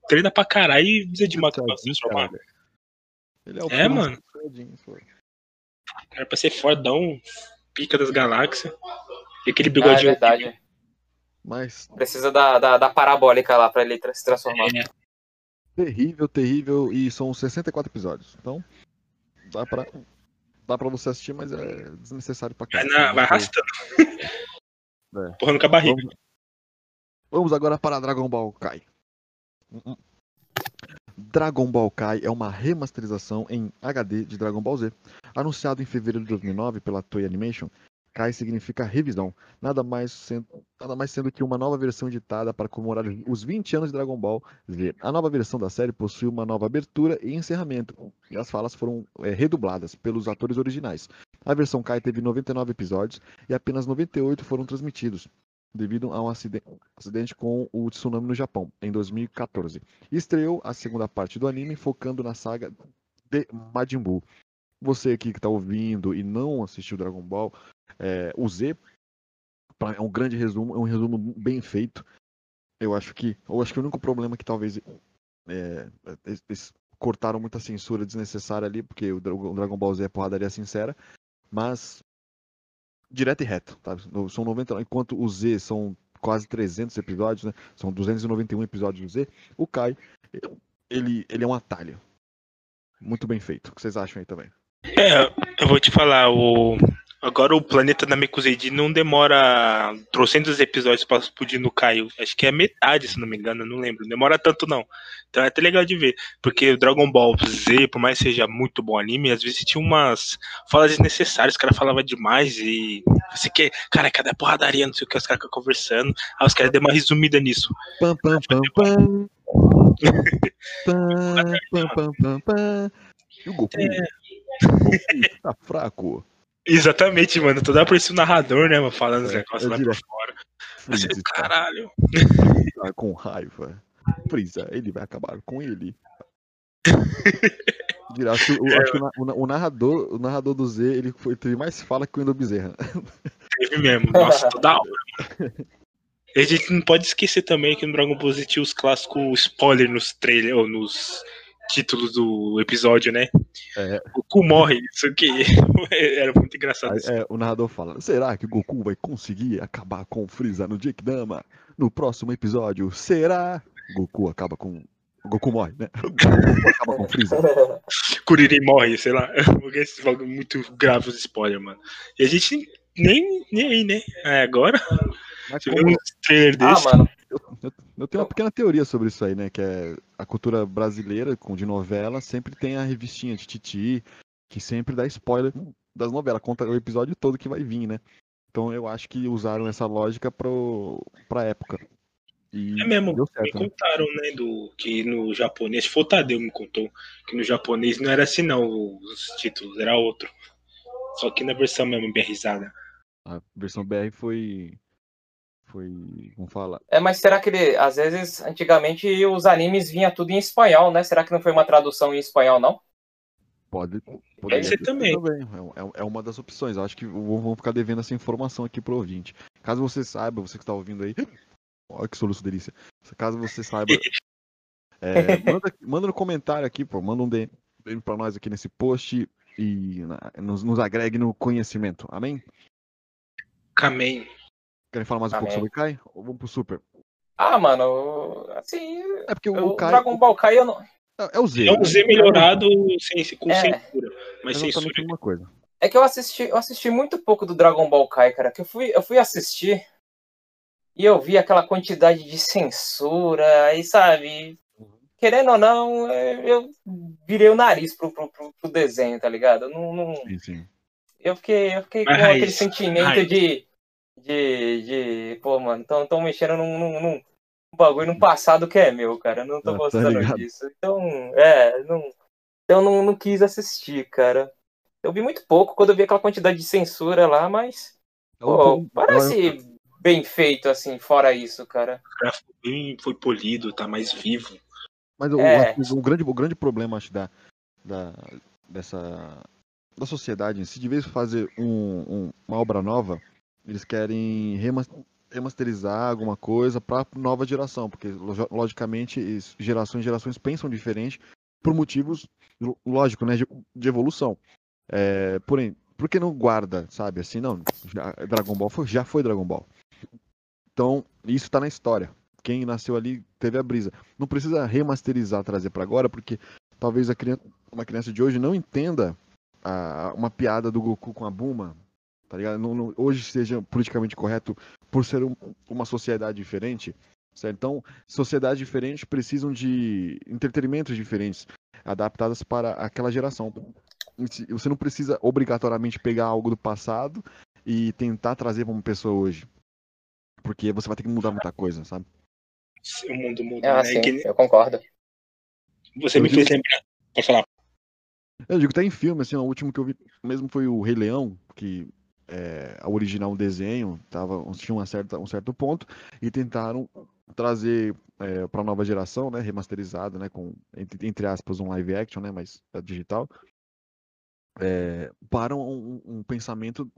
treina pra caralho e precisa de máquina pra se transformar. Ele é o É, mano. Saiyajin, pô. O cara pra ser fodão, pica das galáxias. E aquele Ah, é bigodinho. verdade. Mas Precisa da, da, da parabólica lá pra ele se transformar. É, terrível, terrível. E são 64 episódios. Então, dá pra, dá pra você assistir, mas é desnecessário pra vai, caralho. na, vai arrastando. *laughs* É. Porra com a barriga. Vamos, vamos agora para Dragon Ball Kai. Dragon Ball Kai é uma remasterização em HD de Dragon Ball Z. Anunciado em fevereiro de 2009 pela Toei Animation, Kai significa revisão, nada mais, sendo, nada mais sendo que uma nova versão editada para comemorar os 20 anos de Dragon Ball Z. A nova versão da série possui uma nova abertura e encerramento, e as falas foram é, redubladas pelos atores originais. A versão Kai teve 99 episódios e apenas 98 foram transmitidos devido a um aciden- acidente com o tsunami no Japão, em 2014. E estreou a segunda parte do anime, focando na saga de Majin Buu. Você aqui que está ouvindo e não assistiu Dragon Ball, é, o Z é um grande resumo, é um resumo bem feito. Eu acho que, eu acho que o único problema é que talvez é, eles- cortaram muita censura desnecessária ali, porque o Dragon Ball Z é porradaria sincera, mas direto e reto, tá? São 90, enquanto o Z são quase 300 episódios, né? São 291 episódios do Z. O Kai, ele, ele é um atalho. Muito bem feito. O que vocês acham aí também? É, eu vou te falar, o. Agora o planeta da Mekuseidi não demora trocentos episódios pra explodir no Caio. Acho que é metade, se não me engano, eu não lembro. Não demora tanto, não. Então é até legal de ver. Porque o Dragon Ball Z, por mais que seja muito bom anime, às vezes tinha umas falas desnecessárias, os caras falavam demais e. Você quer. Cara, cada porradaria, não sei o que, os caras ficam conversando. Aí os caras deu uma resumida nisso. Pam, pam, pam, pam. Pam, pam, pam, pam, pam. E o Goku? O Goku tá fraco. Exatamente, mano. Toda parecia o narrador, né, mano, falando os É, negócios eu lá por diria- fora. Assim, Freeza tá, caralho. tá com raiva. Freeza, ele vai acabar com ele. Dirá, acho que, o, acho que o o, na- o narrador, o narrador do Z, ele foi, teve mais fala que o Endo Bezerra. Teve mesmo. Nossa, toda hora. a gente não pode esquecer também que no Dragon Ball Z tinha os clássicos spoiler nos trailers, ou nos títulos do episódio, né? É. Goku morre, isso que *laughs* era muito engraçado. Aí, é, o narrador fala: será que o Goku vai conseguir acabar com o Freeza no Genkidama? No próximo episódio, será? Goku acaba com. Goku morre, né? *laughs* Goku acaba com o Freeza. *laughs* Kuririn morre, sei lá. Porque esse é muito grave os spoilers, mano. E a gente nem, nem aí, né? É, agora, Mas como- um trailer Ah, desse. mano. Eu, eu- tenho uma pequena teoria sobre isso aí, né? Que é a cultura brasileira, com de novela, sempre tem a revistinha de Titi, que sempre dá spoiler das novelas, conta o episódio todo que vai vir, né? Então eu acho que usaram essa lógica pro, pra época. E É mesmo, deu me certo, né? contaram, né, do, que no japonês, foi o Tadeu me contou, que no japonês não era assim não, os títulos, era outro. Só que na versão mesmo, bem risada. A versão BR foi. Foi. Como fala? É, mas será que ele, às vezes, antigamente os animes vinha tudo em espanhol, né? Será que não foi uma tradução em espanhol, não? Pode. poderia ser ter também. É, é- é uma das opções. Eu acho que vamos ficar devendo essa informação aqui pro ouvinte. Caso você saiba, você que está ouvindo aí. *laughs* Olha que soluço delícia. Caso você saiba. *laughs* é, manda, manda no comentário aqui, pô. Manda um DM pra nós aqui nesse post e na- nos, nos agregue no conhecimento. Amém? Kamen. Querem falar mais um pouco Amém. sobre Kai? Ou vamos pro Super? Ah, mano, assim, É porque o, Kai. Dragon Ball Kai eu não. É, é o Z. É um Z melhorado sem, com É. censura, mas exatamente censura. a mesma coisa. É que eu assisti, eu assisti muito pouco do Dragon Ball Kai, cara. Que eu fui, eu fui assistir e eu vi aquela quantidade de censura, aí sabe, querendo ou não, é, eu virei o nariz pro, pro, pro, pro desenho, tá ligado? Eu Não, não, Sim, sim. eu fiquei, eu fiquei com aquele sentimento raiz. de, de, de, pô, mano, tão, tão mexendo num, num, num bagulho no passado que é meu, cara. Eu não tô Ah, tá gostando ligado. disso. Então, é, não, eu não, não quis assistir, cara. Eu vi muito pouco quando eu vi aquela quantidade de censura lá, mas. Pô, parece bem feito, assim, fora isso, cara. O gráfico bem foi polido, tá mais vivo. Mas o, É. o, o grande, o grande problema, acho, da, da, dessa, da sociedade em si, de vez fazer um, um- uma obra nova, eles querem remas- remasterizar alguma coisa para nova geração, porque logi- logicamente es- gerações e gerações pensam diferente por motivos lógico, né, de, evolução. É, porém, por que não guarda, sabe? Assim, não, já- Dragon Ball foi- já foi Dragon Ball. Então, isso tá na história. Quem nasceu ali teve a brisa. Não precisa remasterizar, trazer para agora, porque talvez criança, uma criança de hoje não entenda a- uma piada do Goku com a Buma, tá ligado? Não- não- hoje seja politicamente correto por ser um- uma sociedade diferente, certo? Então, sociedades diferentes precisam de entretenimentos diferentes, adaptadas para aquela geração. Você não precisa obrigatoriamente pegar algo do passado e tentar trazer para uma pessoa hoje. Porque você vai ter que mudar muita coisa, sabe? O mundo muda, Ah, né? sim, Que eu concordo. Você me fez lembrar. Pode falar. Eu digo, até em filme, assim, o último que eu vi mesmo foi o Rei Leão, que é, a original um desenho, tava, tinha uma certa, um certo ponto, e tentaram trazer é, para a nova geração, né, remasterizado, né, com, entre, entre aspas, um live action, né, mas é digital, é, para um, um pensamento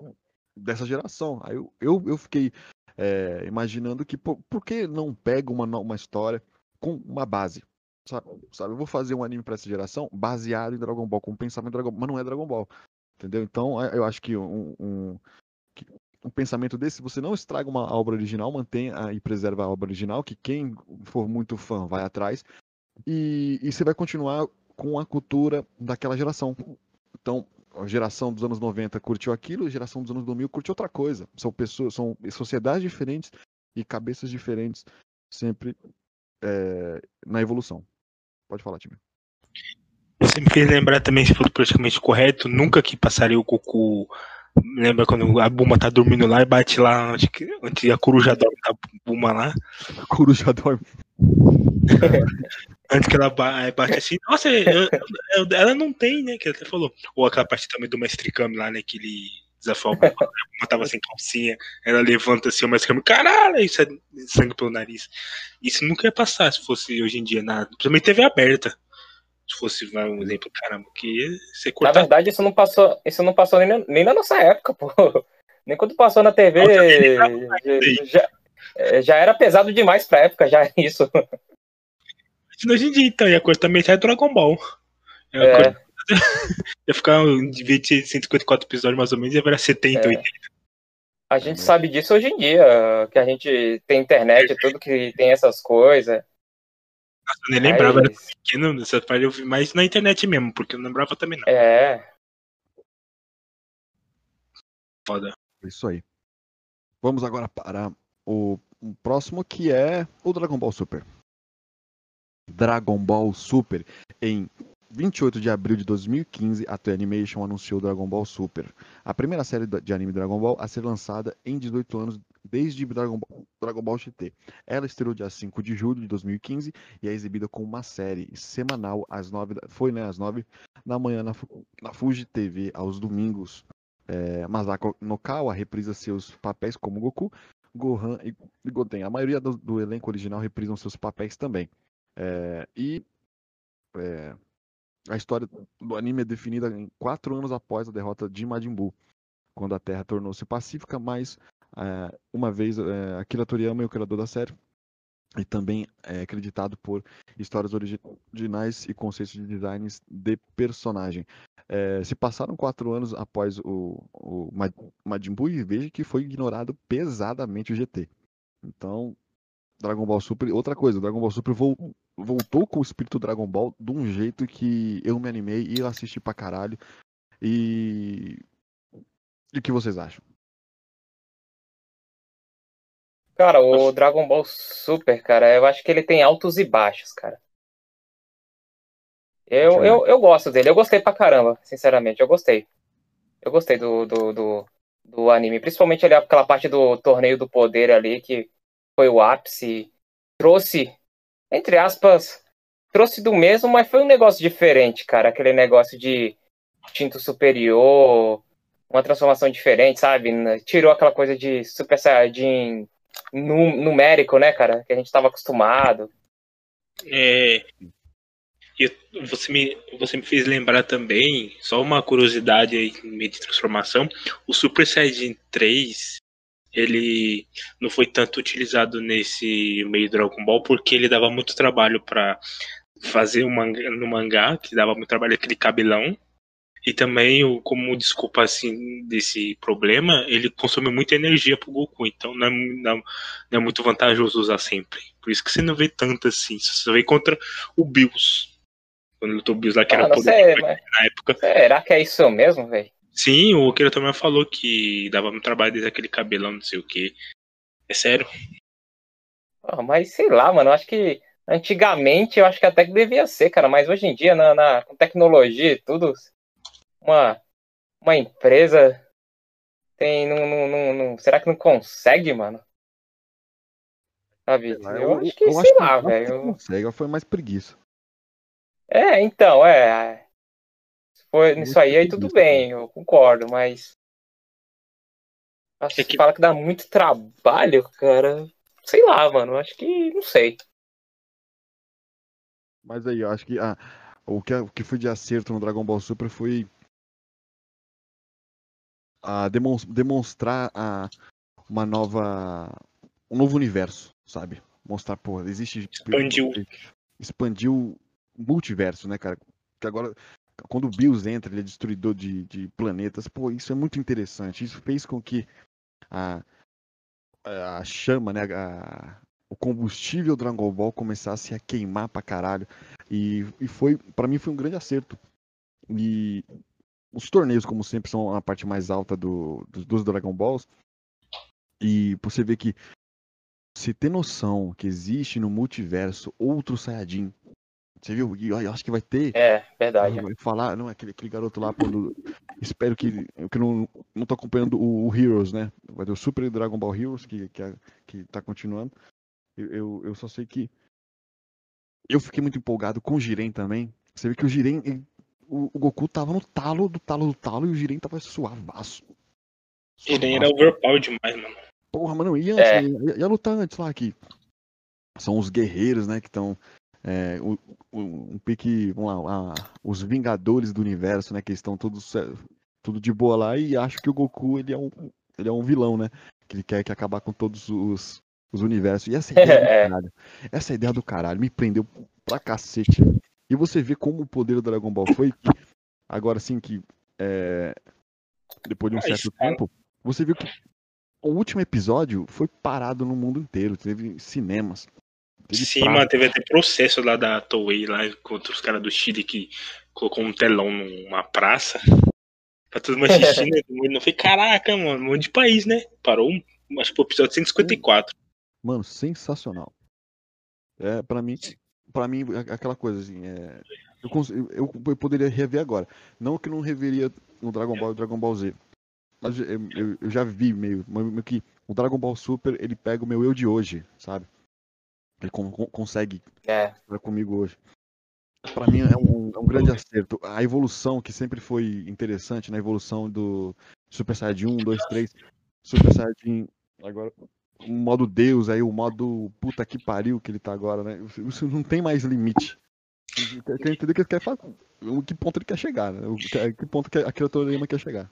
dessa geração. Aí eu, eu, eu fiquei é, imaginando que, por, por que não pega uma, uma história com uma base? Sabe, sabe, eu vou fazer um anime para essa geração baseado em Dragon Ball, com um pensamento Dragon Ball, mas não é Dragon Ball. Entendeu? Então, é- eu acho que um, um, um pensamento desse, você não estraga uma obra original, mantenha e preserva a obra original, que quem for muito fã vai atrás, e, e você vai continuar com a cultura daquela geração. Então, a geração dos anos 90 curtiu aquilo, a geração dos anos 2000 curtiu outra coisa. São pessoas, são sociedades diferentes e cabeças diferentes, sempre é, na evolução. Pode falar, time. Você me fez lembrar também, se for politicamente correto, nunca que passaria o Goku. Lembra quando a Buma tá dormindo lá e bate lá onde, que- onde a coruja dorme da Buma lá? A coruja dorme. *laughs* Antes que ela ba- bate assim, nossa, eu- eu- ela não tem, né? Que ela até falou. Ou aquela parte também do Mestre Kami lá, né? Que ele Buma, a Buma tava sem calcinha, ela levanta assim, o Mestre Kami, caralho, isso é sangue pelo nariz. Isso nunca ia passar se fosse hoje em dia, nada. Principalmente TV aberta. Se fosse vai, um exemplo, caramba, que ia ser Na verdade, isso não passou, isso não passou nem, na- nem na nossa época, pô. *laughs* Nem quando passou na TV. Já, é, já era pesado demais pra época, já *laughs* isso. Hoje em dia, então, ia cortar metade do Dragon Ball. Ia, É. cortar- *laughs* ia ficar, de vez de 154 episódios mais ou menos, ia virar 70, É. 80. A gente sabe disso hoje em dia, que a gente tem internet e tudo que tem essas coisas. Eu nem lembrava, era Mas, pequeno, nessa parte eu vi mais na internet mesmo, porque eu não lembrava também não. é, Foda. É Isso aí. Vamos agora para o próximo que é o Dragon Ball Super. Dragon Ball Super. Em 28 de abril de 2015, a Toei Animation anunciou Dragon Ball Super, a primeira série de anime Dragon Ball a ser lançada em 18 anos desde Dragon Ball, Dragon Ball GT. Ela estreou dia 5 de julho de 2015 e é exibida como uma série semanal às 9 da, foi, né, às 9 da manhã na, na Fuji TV aos domingos. É, Masako Nokawa reprisa seus papéis como Goku, Gohan e e Goten. A maioria do, do elenco original reprisam seus papéis também. É, e é, a história do anime é definida em quatro anos após a derrota de Majin Buu, quando a Terra tornou-se pacífica, mas é, uma vez é, Akira Toriyama o criador da série e também é acreditado por histórias origi- originais e conceitos de designs de personagem. Se passaram quatro anos após o, o Ma- Majin Buu e veja que foi ignorado pesadamente o GT. Então, Dragon Ball Super, outra coisa, Dragon Ball Super vol- voltou com o espírito Dragon Ball de um jeito que eu me animei e eu assisti pra caralho. E. E o que vocês acham? cara, o Dragon Ball Super, cara, eu acho que ele tem altos e baixos, cara. Eu, eu, eu gosto dele, eu gostei pra caramba, sinceramente, eu gostei. Eu gostei do, do, do, do anime, principalmente ali aquela parte do torneio do poder ali, que foi o ápice. Trouxe, entre aspas, trouxe do mesmo, mas foi um negócio diferente, cara. Aquele negócio de instinto superior, uma transformação diferente, sabe? Tirou aquela coisa de Super Saiyajin numérico, né, cara? Que a gente estava acostumado. É. você, me, você me fez lembrar também, só uma curiosidade aí meio de transformação. O Super Saiyajin 3, ele não foi tanto utilizado nesse meio Dragon Ball porque ele dava muito trabalho para fazer um mangá, no mangá, que dava muito trabalho aquele cabelão. E também, como desculpa assim desse problema, ele consome muita energia pro Goku, então não é, não, não é, muito vantajoso usar sempre. Por isso que você não vê tanto assim. Você vê contra o Bills. Quando lutou o Bills lá, que era poder na época. Será que é isso mesmo, velho? Sim, o Kira também falou que dava muito trabalho desde aquele cabelão, não sei o que. É sério. Oh, mas sei lá, mano, eu acho que antigamente eu acho que até que devia ser, cara, mas hoje em dia, na, na com tecnologia e tudo, uma, uma empresa tem. Não, não, não, não, será que não consegue, mano? Sabe? Lá, eu, eu, acho que, eu sei acho lá, velho. Consegue, foi mais preguiça. É, então, é. For nisso aí, aí tudo bem, eu concordo, mas. Acho é que fala que dá muito trabalho, cara. Sei lá, mano. Acho que. Não sei. Mas aí, eu acho que. Ah, o, que o que foi de acerto no Dragon Ball Super foi a demonstrar a, uma nova. um novo universo, sabe? Mostrar, pô, existe. Expandiu. Expandiu o multiverso, né, cara? Que agora. Quando o Bills entra, ele é destruidor de, de planetas. Pô, isso é muito interessante. Isso fez com que a, a chama, né? A, o combustível Dragon Ball começasse a queimar pra caralho. E, e foi, para mim, foi um grande acerto. E os torneios, como sempre, são a parte mais alta do, dos, dos Dragon Balls. E você vê que você tem noção que existe no multiverso outro Saiyajin. Você viu? E eu acho que vai ter. É, verdade. Vai falar, não, aquele, aquele garoto lá, quando. Espero que. Eu que não, não tô acompanhando o, o, Heroes, né? Vai ter o Super Dragon Ball Heroes, que, que, é, que tá continuando. Eu, eu, eu, só sei que. Eu fiquei muito empolgado com o Jiren também. Você vê que o Jiren o, o, Goku tava no talo do talo do talo e o Jiren tava suavaço. Jiren era overpower demais, mano. Porra, mano, ia, é. ia, ia lutar antes lá aqui. São os guerreiros, né, que estão. É, um pique, vamos lá, os Vingadores do Universo, né, que estão todos tudo de boa lá e acho que o Goku ele é um, ele é um vilão, né, que ele quer que acabar com todos os, os universos. E essa *laughs* ideia do é. caralho, essa ideia do caralho me prendeu pra cacete. E você vê como o poder do Dragon Ball foi que, agora sim que é, depois de um certo tempo, você viu que o último episódio foi parado no mundo inteiro, teve cinemas. Sim, prato. mano, teve até processo lá da Toei lá contra os caras do Chile que colocou um telão numa praça pra todo mundo assistir, *laughs* né? Não foi, caraca, mano, um monte de país, né? Parou, acho que o episódio 154. Mano, sensacional. É, pra mim, para mim, aquela coisa assim, é, eu, eu, eu, poderia rever agora. Não que não reveria no Dragon Ball e Dragon Ball Z. Mas eu, eu, eu, já vi meio, meio que o Dragon Ball Super, ele pega o meu eu de hoje, sabe? Ele com, consegue é. estar comigo hoje. Para mim é um, é um, grande acerto. A evolução que sempre foi interessante, na né? evolução do Super Saiyajin 1, 2, 3, Super Saiyajin agora o modo Deus aí, o modo puta que pariu que ele tá agora, né? Isso não tem mais limite. Quer entender o que ele quer fazer, o que ponto ele quer chegar, né? O que ponto que a Toriyama quer chegar.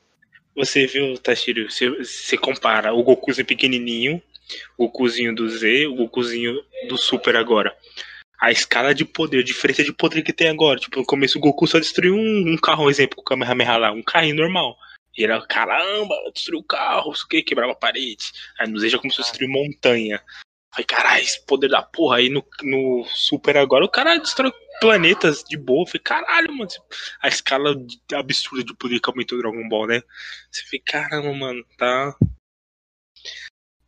Você viu, Tashiro, você, você compara o Gokuzinho pequenininho, o Gokuzinho do Z, o Gokuzinho do Super agora. A escala de poder, a diferença de poder que tem agora. Tipo, no começo o Goku só destruiu um, um carro, um exemplo, com o Kamehameha lá, um carrinho normal. E era, caramba, destruiu o carro, isso que, quebrava a parede. Aí no Z já começou a destruir montanha. Falei, caralho, esse poder da porra. Aí no, no Super agora o cara destrói planetas de boa. Falei, caralho, mano. A escala absurda de poder que aumentou o Dragon Ball, né? Você fica, caramba, mano, tá.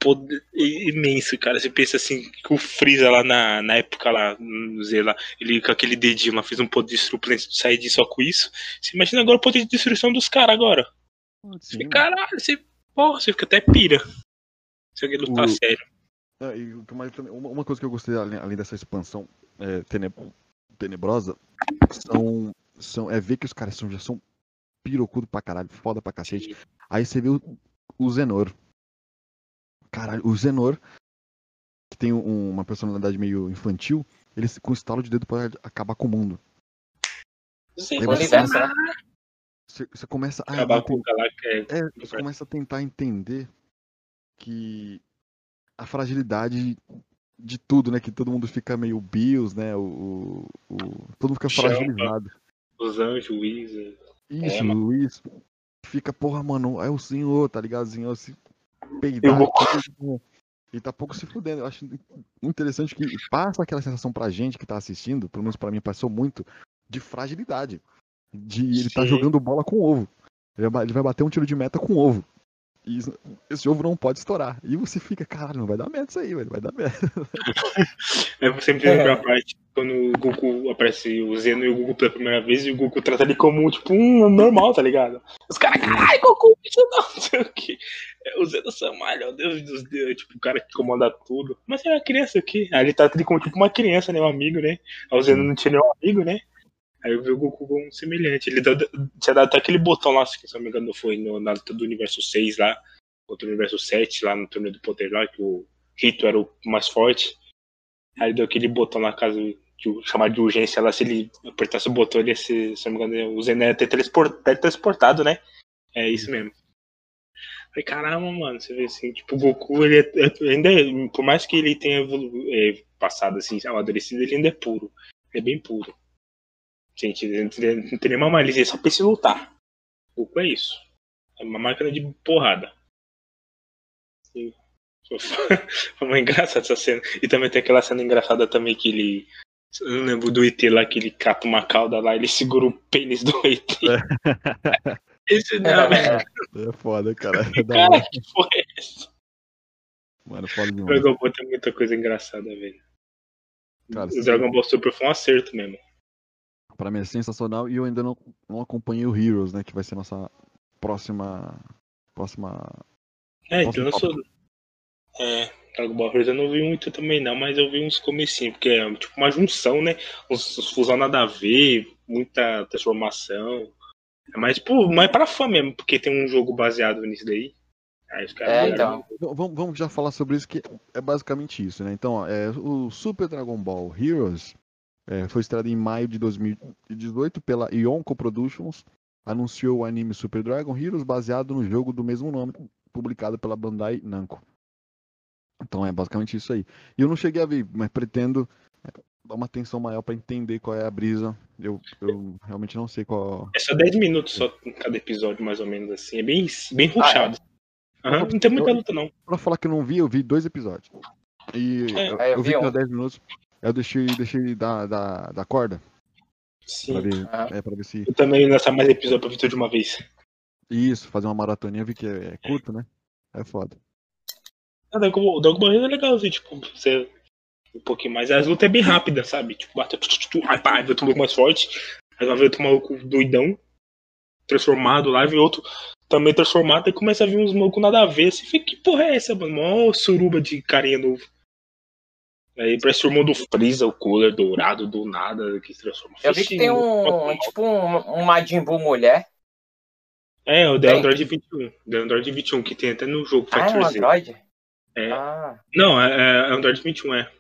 Poder imenso, cara. Você pensa assim, que o Freeza lá na, na época lá, no Z lá, ele com aquele dedinho lá fez um poder de planeta sair de só com isso. Você imagina agora o poder de destruição dos caras agora. Sim, você, caralho, você, porra, você fica até pira. Se alguém lutar o... sério. É, e, mas, uma coisa que eu gostei, além, além dessa expansão é, teneb... tenebrosa, são, são, é ver que os caras são, já são pirocudo pra caralho, foda pra cacete. Aí você vê o, o Zenor. Caralho, o Zenor, que tem um- uma personalidade meio infantil, ele com estalo de dedo pode acabar com o mundo. Sim, Aí você- universo, né? Você, você começa a. acabar com. É, É, você começa a tentar entender que a fragilidade de tudo, né? Que todo mundo fica meio bios, né? O, o- o- todo mundo fica Chama. fragilizado. Os anjos, o Wizard. Isso, É. Luiz. Fica, porra, mano, é o senhor, tá ligado? O senhor se Eu peidar. vou- aqui, E tá pouco se fudendo. Eu acho interessante que passa aquela sensação pra gente que tá assistindo, pelo menos pra mim passou muito, de fragilidade. De ele tá Sim. jogando bola com ovo. Ele ele vai bater um tiro de meta com ovo. E esse ovo não pode estourar. E você fica, caralho, não vai dar merda isso aí, velho. Vai dar merda. *laughs* Eu sempre lembro a parte quando o Goku aparece o Zeno e o Goku pela primeira vez e o Goku trata ele como, tipo, um normal, tá ligado? Os caras, caralho, Goku, isso não, não sei o que. O Zeno Samar, é o Deus dos deuses, tipo, o cara que comanda tudo. Mas é uma criança aqui. Aí ele trata ele como, tipo, uma criança, né, um amigo, né? Aí o Zeno não tinha nenhum amigo, né? Aí eu vi o Goku como um semelhante. Ele dá- tinha dado até aquele botão lá, se não me engano, foi no, na luta do universo 6 lá, contra o universo 7, lá no torneio do poder lá, que o Rito era o mais forte. Aí deu aquele botão na casa de, chamado de urgência lá, se ele apertasse o botão, ele ia ser, se não me engano, o teletranspor- teletransportado, né? É isso mesmo. Falei, caramba, mano, você vê assim, tipo, o Goku, ele é, é- ainda é, por mais que ele tenha evolu- é, passado assim, amadurecido, ele ainda é puro. Ele é bem puro. Gente, não tem, nenhuma malícia, ele só pensa em lutar. O é isso. É uma máquina de porrada. Sim. *laughs* Foi uma engraçada essa cena. E também tem aquela cena engraçada também que ele. Eu não lembro do ET lá que ele cata uma cauda lá, ele segura o pênis do ET. *laughs* Esse não, velho. É foda, cara. É Cara, que porra é essa? Mano, foda O demais. Dragon Ball tem muita coisa engraçada, velho. Cara, o Dragon Ball Super foi um acerto mesmo. Pra mim é sensacional e eu ainda não, não acompanhei o Heroes, né? Que vai ser nossa próxima. Próxima. É, então eu sou. É, Dragon Ball Heroes eu não vi muito também não, mas eu vi uns comecinhos, porque é tipo uma junção, né? Uns, uns fusão nada a ver, muita transformação. É mais, pô, mais pra fã mesmo, porque tem um jogo baseado nisso daí. Aí os caras É, então. Vamos, vamos já falar sobre isso, que é basicamente isso, né? Então, ó, é, o Super Dragon Ball Heroes é, foi estreado em maio de 2018 pela Yonko Productions. Anunciou o anime Super Dragon Heroes baseado no jogo do mesmo nome, publicado pela Bandai Namco. Então é basicamente isso aí. E eu não cheguei a ver, mas pretendo é, dar uma atenção maior pra entender qual é a brisa. Eu, eu realmente não sei qual. É só 10 minutos só em cada episódio, mais ou menos assim. É bem, bem Ah, ruchado. Aham, não tem muita luta, não. Pra falar que eu não vi, eu vi dois episódios. E É, eu, é, eu vi vi que um. era 10 minutos. Eu deixei, deixei da, da, da corda pra Sim. ver, Aham. é, pra ver se. Eu também lançar mais episódio pra ver tudo de uma vez. Isso, fazer uma maratoninha, eu vi que é, é curto, né? É foda. Ah, Ball Heroes é legalzinho, tipo, você. Um pouquinho mais. As lutas é bem rápidas, sabe? Tipo, bate. tu, tu, tu, tu, Aí pá, vem outro maluco mais forte. Aí vai ver outro maluco doidão. Transformado lá, vem outro também transformado. Aí começa a vir uns malucos nada a ver. Você fica, que porra é essa, mano? Mó suruba de carinha novo. Aí parece o irmão do Freeza, o Cooler dourado, do nada, que se transforma. Eu vi que tem um. Tipo um, um Majin Buu mulher. É, o The Tem. Android 21. The Android 21, que tem até no jogo Ah, é um Fighter Z. Android? É. Ah, Não, é, é Android 21, é.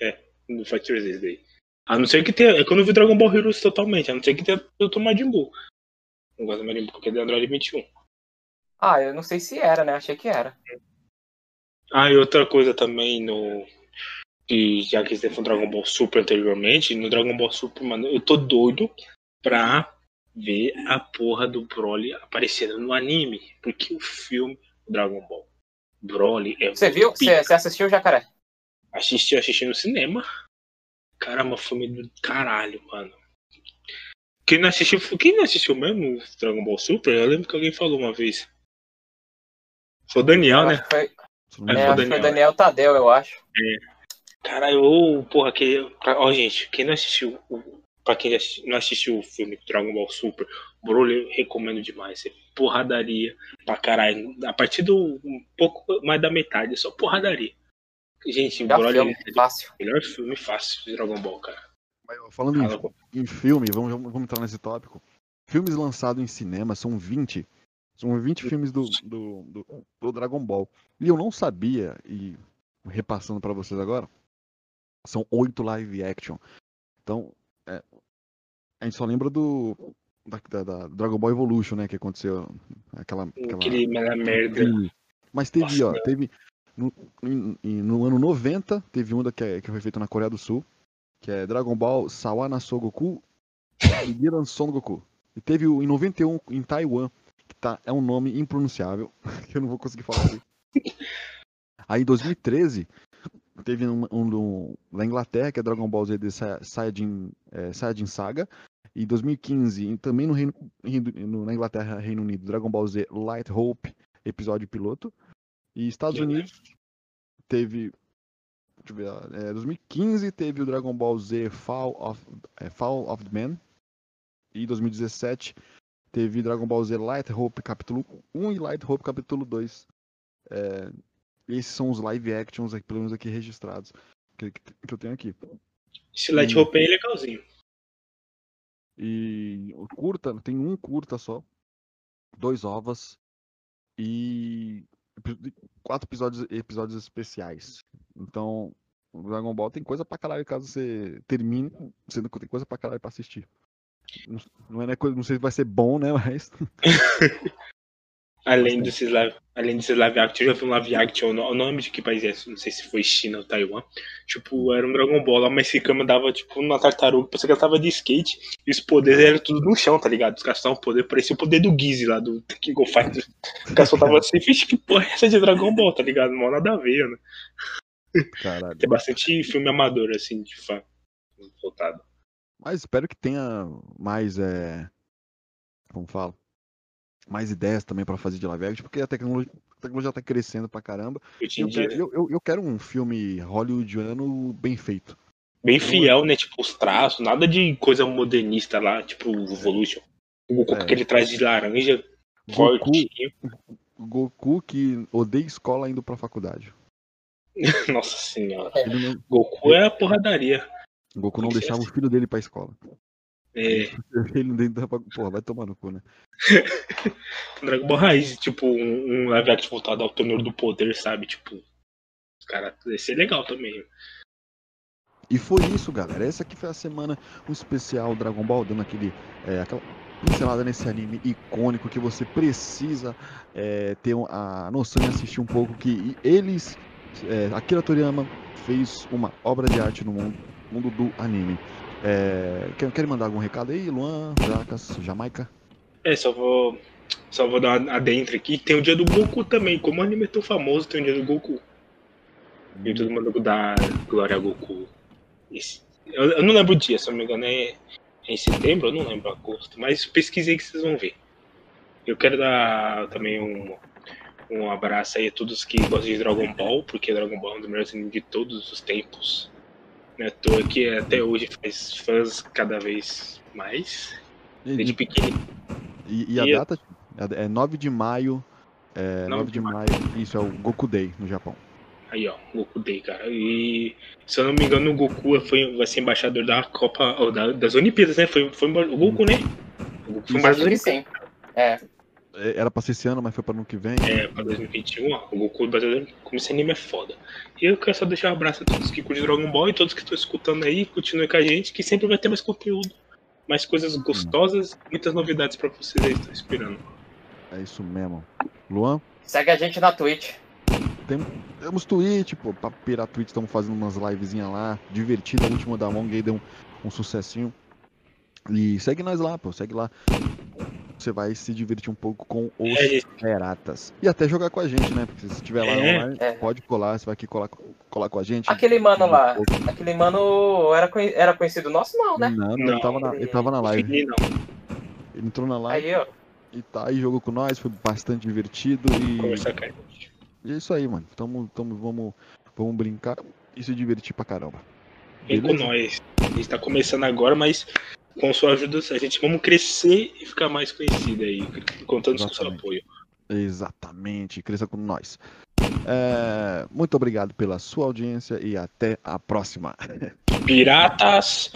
É, no Fighter Z daí. A não ser que tenha. É que eu vi Dragon Ball Heroes totalmente, a não ser que tenha Dr. Majin Buu. Não gosto do Majin Buu, porque é de Android 21. ah, eu não sei se era, né? Achei que era. Ah, e outra coisa também no. Que já que você foi Dragon Ball Super anteriormente, no Dragon Ball Super, mano, eu tô doido pra ver a porra do Broly aparecendo no anime. Porque o filme Dragon Ball Broly é Você viu? Você, assistiu, Jacaré? Assisti, assisti no cinema. Caramba, filme do caralho, mano. Quem não assistiu, quem não assistiu mesmo Dragon Ball Super? Eu lembro que alguém falou uma vez. Foi o Daniel, Eu né? foi, É, é, foi o Daniel. Daniel Tadeu, eu acho. Caralho, ô, porra, que. Ó, gente, quem não assistiu. o- Pra quem não assistiu o filme Dragon Ball Super, Broly, eu recomendo demais. É porradaria pra caralho. A partir do. um pouco mais da metade, é só porradaria. Gente, Já Broly filme, é o fácil. melhor filme fácil de Dragon Ball, cara. Mas, Falando em, em filme, vamos, vamos entrar nesse tópico. filmes lançados em cinema são 20. São 20 filmes do, do, do, do Dragon Ball. E eu não sabia, e repassando pra vocês agora, são oito live action. Então, é, a gente só lembra do da, da- da Dragon Ball Evolution, né, que aconteceu aquela, aquela Aquele merda. Mas teve, Nossa, ó, meu. teve no, no ano 90, teve um da, que, é- que foi feito na Coreia do Sul, que é Dragon Ball Sawana Sogoku e Giran Son Goku. E teve o em 91 em Taiwan, que tá, é um nome impronunciável, *laughs* que eu não vou conseguir falar aqui. Aí em 2013, teve um, um- na Inglaterra, que é Dragon Ball Z de Sa- Saiyajin, é, Saiyajin Saga. E em 2015, em- também no Reino, no- na Inglaterra, Reino Unido, Dragon Ball Z Light Hope, episódio piloto. E Estados Legal. Unidos teve. Deixa eu ver. é, 2015 teve o Dragon Ball Z Fall of, é, Fall of the Man. E 2017 teve Dragon Ball Z Light Hope capítulo 1 e Light Hope capítulo 2. É, esses são os live actions, aqui, pelo menos aqui registrados, que, que, que eu tenho aqui. Esse Light aí é legalzinho. E curta, tem um curta só, dois ovas e quatro episódios, episódios especiais. Então, o Dragon Ball tem coisa pra caralho caso você termine, você não tem coisa pra caralho pra assistir. Não, é né, não sei se vai ser bom, né, mas *laughs* Além desses live, além desses live action, eu já vi um live action, o no- o nome de que país é? Não sei se foi China ou Taiwan. Tipo, era um Dragon Ball lá, mas esse cama dava tipo uma tartaruga, parecia que ela tava de skate, e os poderes eram tudo no chão, tá ligado? Os caras estavam poder, parecia o poder do Gizzy lá, do King of Fighters. *laughs* Os caras soltavam assim, vixe, que porra é essa de Dragon Ball, tá ligado? Mó nada a ver, né? caralho. Tem bastante filme amador, assim, de fã. Voltado. Mas espero que tenha mais, é, como fala, mais ideias também pra fazer de live action, porque a tecnologia, a tecnologia tá crescendo pra caramba. Eu dia, quero, eu, eu- eu quero um filme hollywoodiano bem feito. bem fiel, né? Tipo, os traços, nada de coisa modernista lá, tipo o Evolution. O Goku É. com aquele traje de laranja, Goku. Goku que odeia escola indo pra faculdade. *laughs* Nossa senhora. Ele não- Goku é a porradaria. Goku não ser deixava assim. o filho dele pra escola. É, *laughs* Ele não deixava pra... Porra, vai tomar no cu, né? *laughs* Dragon Ball Raiz, tipo, um, um live action voltado ao torneio do poder, sabe? Tipo, os caras, ia ser legal também. E foi isso, galera. Essa aqui foi a semana, um especial Dragon Ball, dando aquele, é, aquela pincelada nesse anime icônico que você precisa é, ter a noção de assistir um pouco que eles, é, Akira Toriyama fez uma obra de arte no mundo, mundo do anime. É, quer, quer mandar algum recado aí, Luan, Jacas, Jamaica? É, só vou. Só vou dar uma adentro aqui. Tem o dia do Goku também. Como o anime é tão famoso, tem o dia do Goku. E todo mundo dá glória a Goku. Esse- Eu, eu não lembro o dia, se eu não me engano, é, é em setembro, eu não lembro agosto. Mas pesquisei que vocês vão ver. Eu quero dar também um, um abraço aí a todos que gostam de Dragon Ball, porque Dragon Ball é um dos melhores animes de todos os tempos. Não é à toa que até hoje faz fãs cada vez mais. E, Desde pequeno. e- e a e- data é 9 de maio. É, 9 de maio, isso é o Goku Day no Japão. Aí, ó, Goku Day, cara. E se eu não me engano, o Goku foi, vai ser embaixador da Copa. Ou da- das Olimpíadas, né? Foi, foi o Goku, né? O Goku foi embaixador sim. É. É, Era pra ser esse ano, mas foi pra ano que vem. É, pra 2021, ó, o Goku brasileiro, como esse anime é foda. E eu quero só deixar um abraço a todos que curtem Dragon Ball e todos que estão escutando aí, continuem com a gente, que sempre vai ter mais conteúdo, mais coisas gostosas, muitas novidades pra vocês aí, estão esperando. É isso mesmo. Luan? Segue a gente na Twitch. Tem, temos Twitch, pô, pra pirar Twitch, estamos fazendo umas livezinhas lá, divertida, a última da Among aí deu um, um sucessinho. E segue nós lá, pô, segue lá. Você vai se divertir um pouco com os É, piratas. E até jogar com a gente, né? Porque se estiver lá É, online, é. pode colar, você vai aqui colar, colar com a gente. Aquele mano lá, aquele mano era, conhe- era conhecido nosso, não, né? Não, não, Não, ele, tava na, ele tava na live. não. Ele entrou na live Aí, ó. e tá aí, jogou com nós, foi bastante divertido e. Com. E é isso aí, mano. Tamo, tamo, vamos, vamos brincar e se divertir pra caramba. Vem com Beleza? nós. A gente tá começando agora, mas com sua ajuda a gente vamos crescer e ficar mais conhecido aí, contando com o seu apoio. Exatamente, cresça com nós. É, muito obrigado pela sua audiência e até a próxima. Piratas!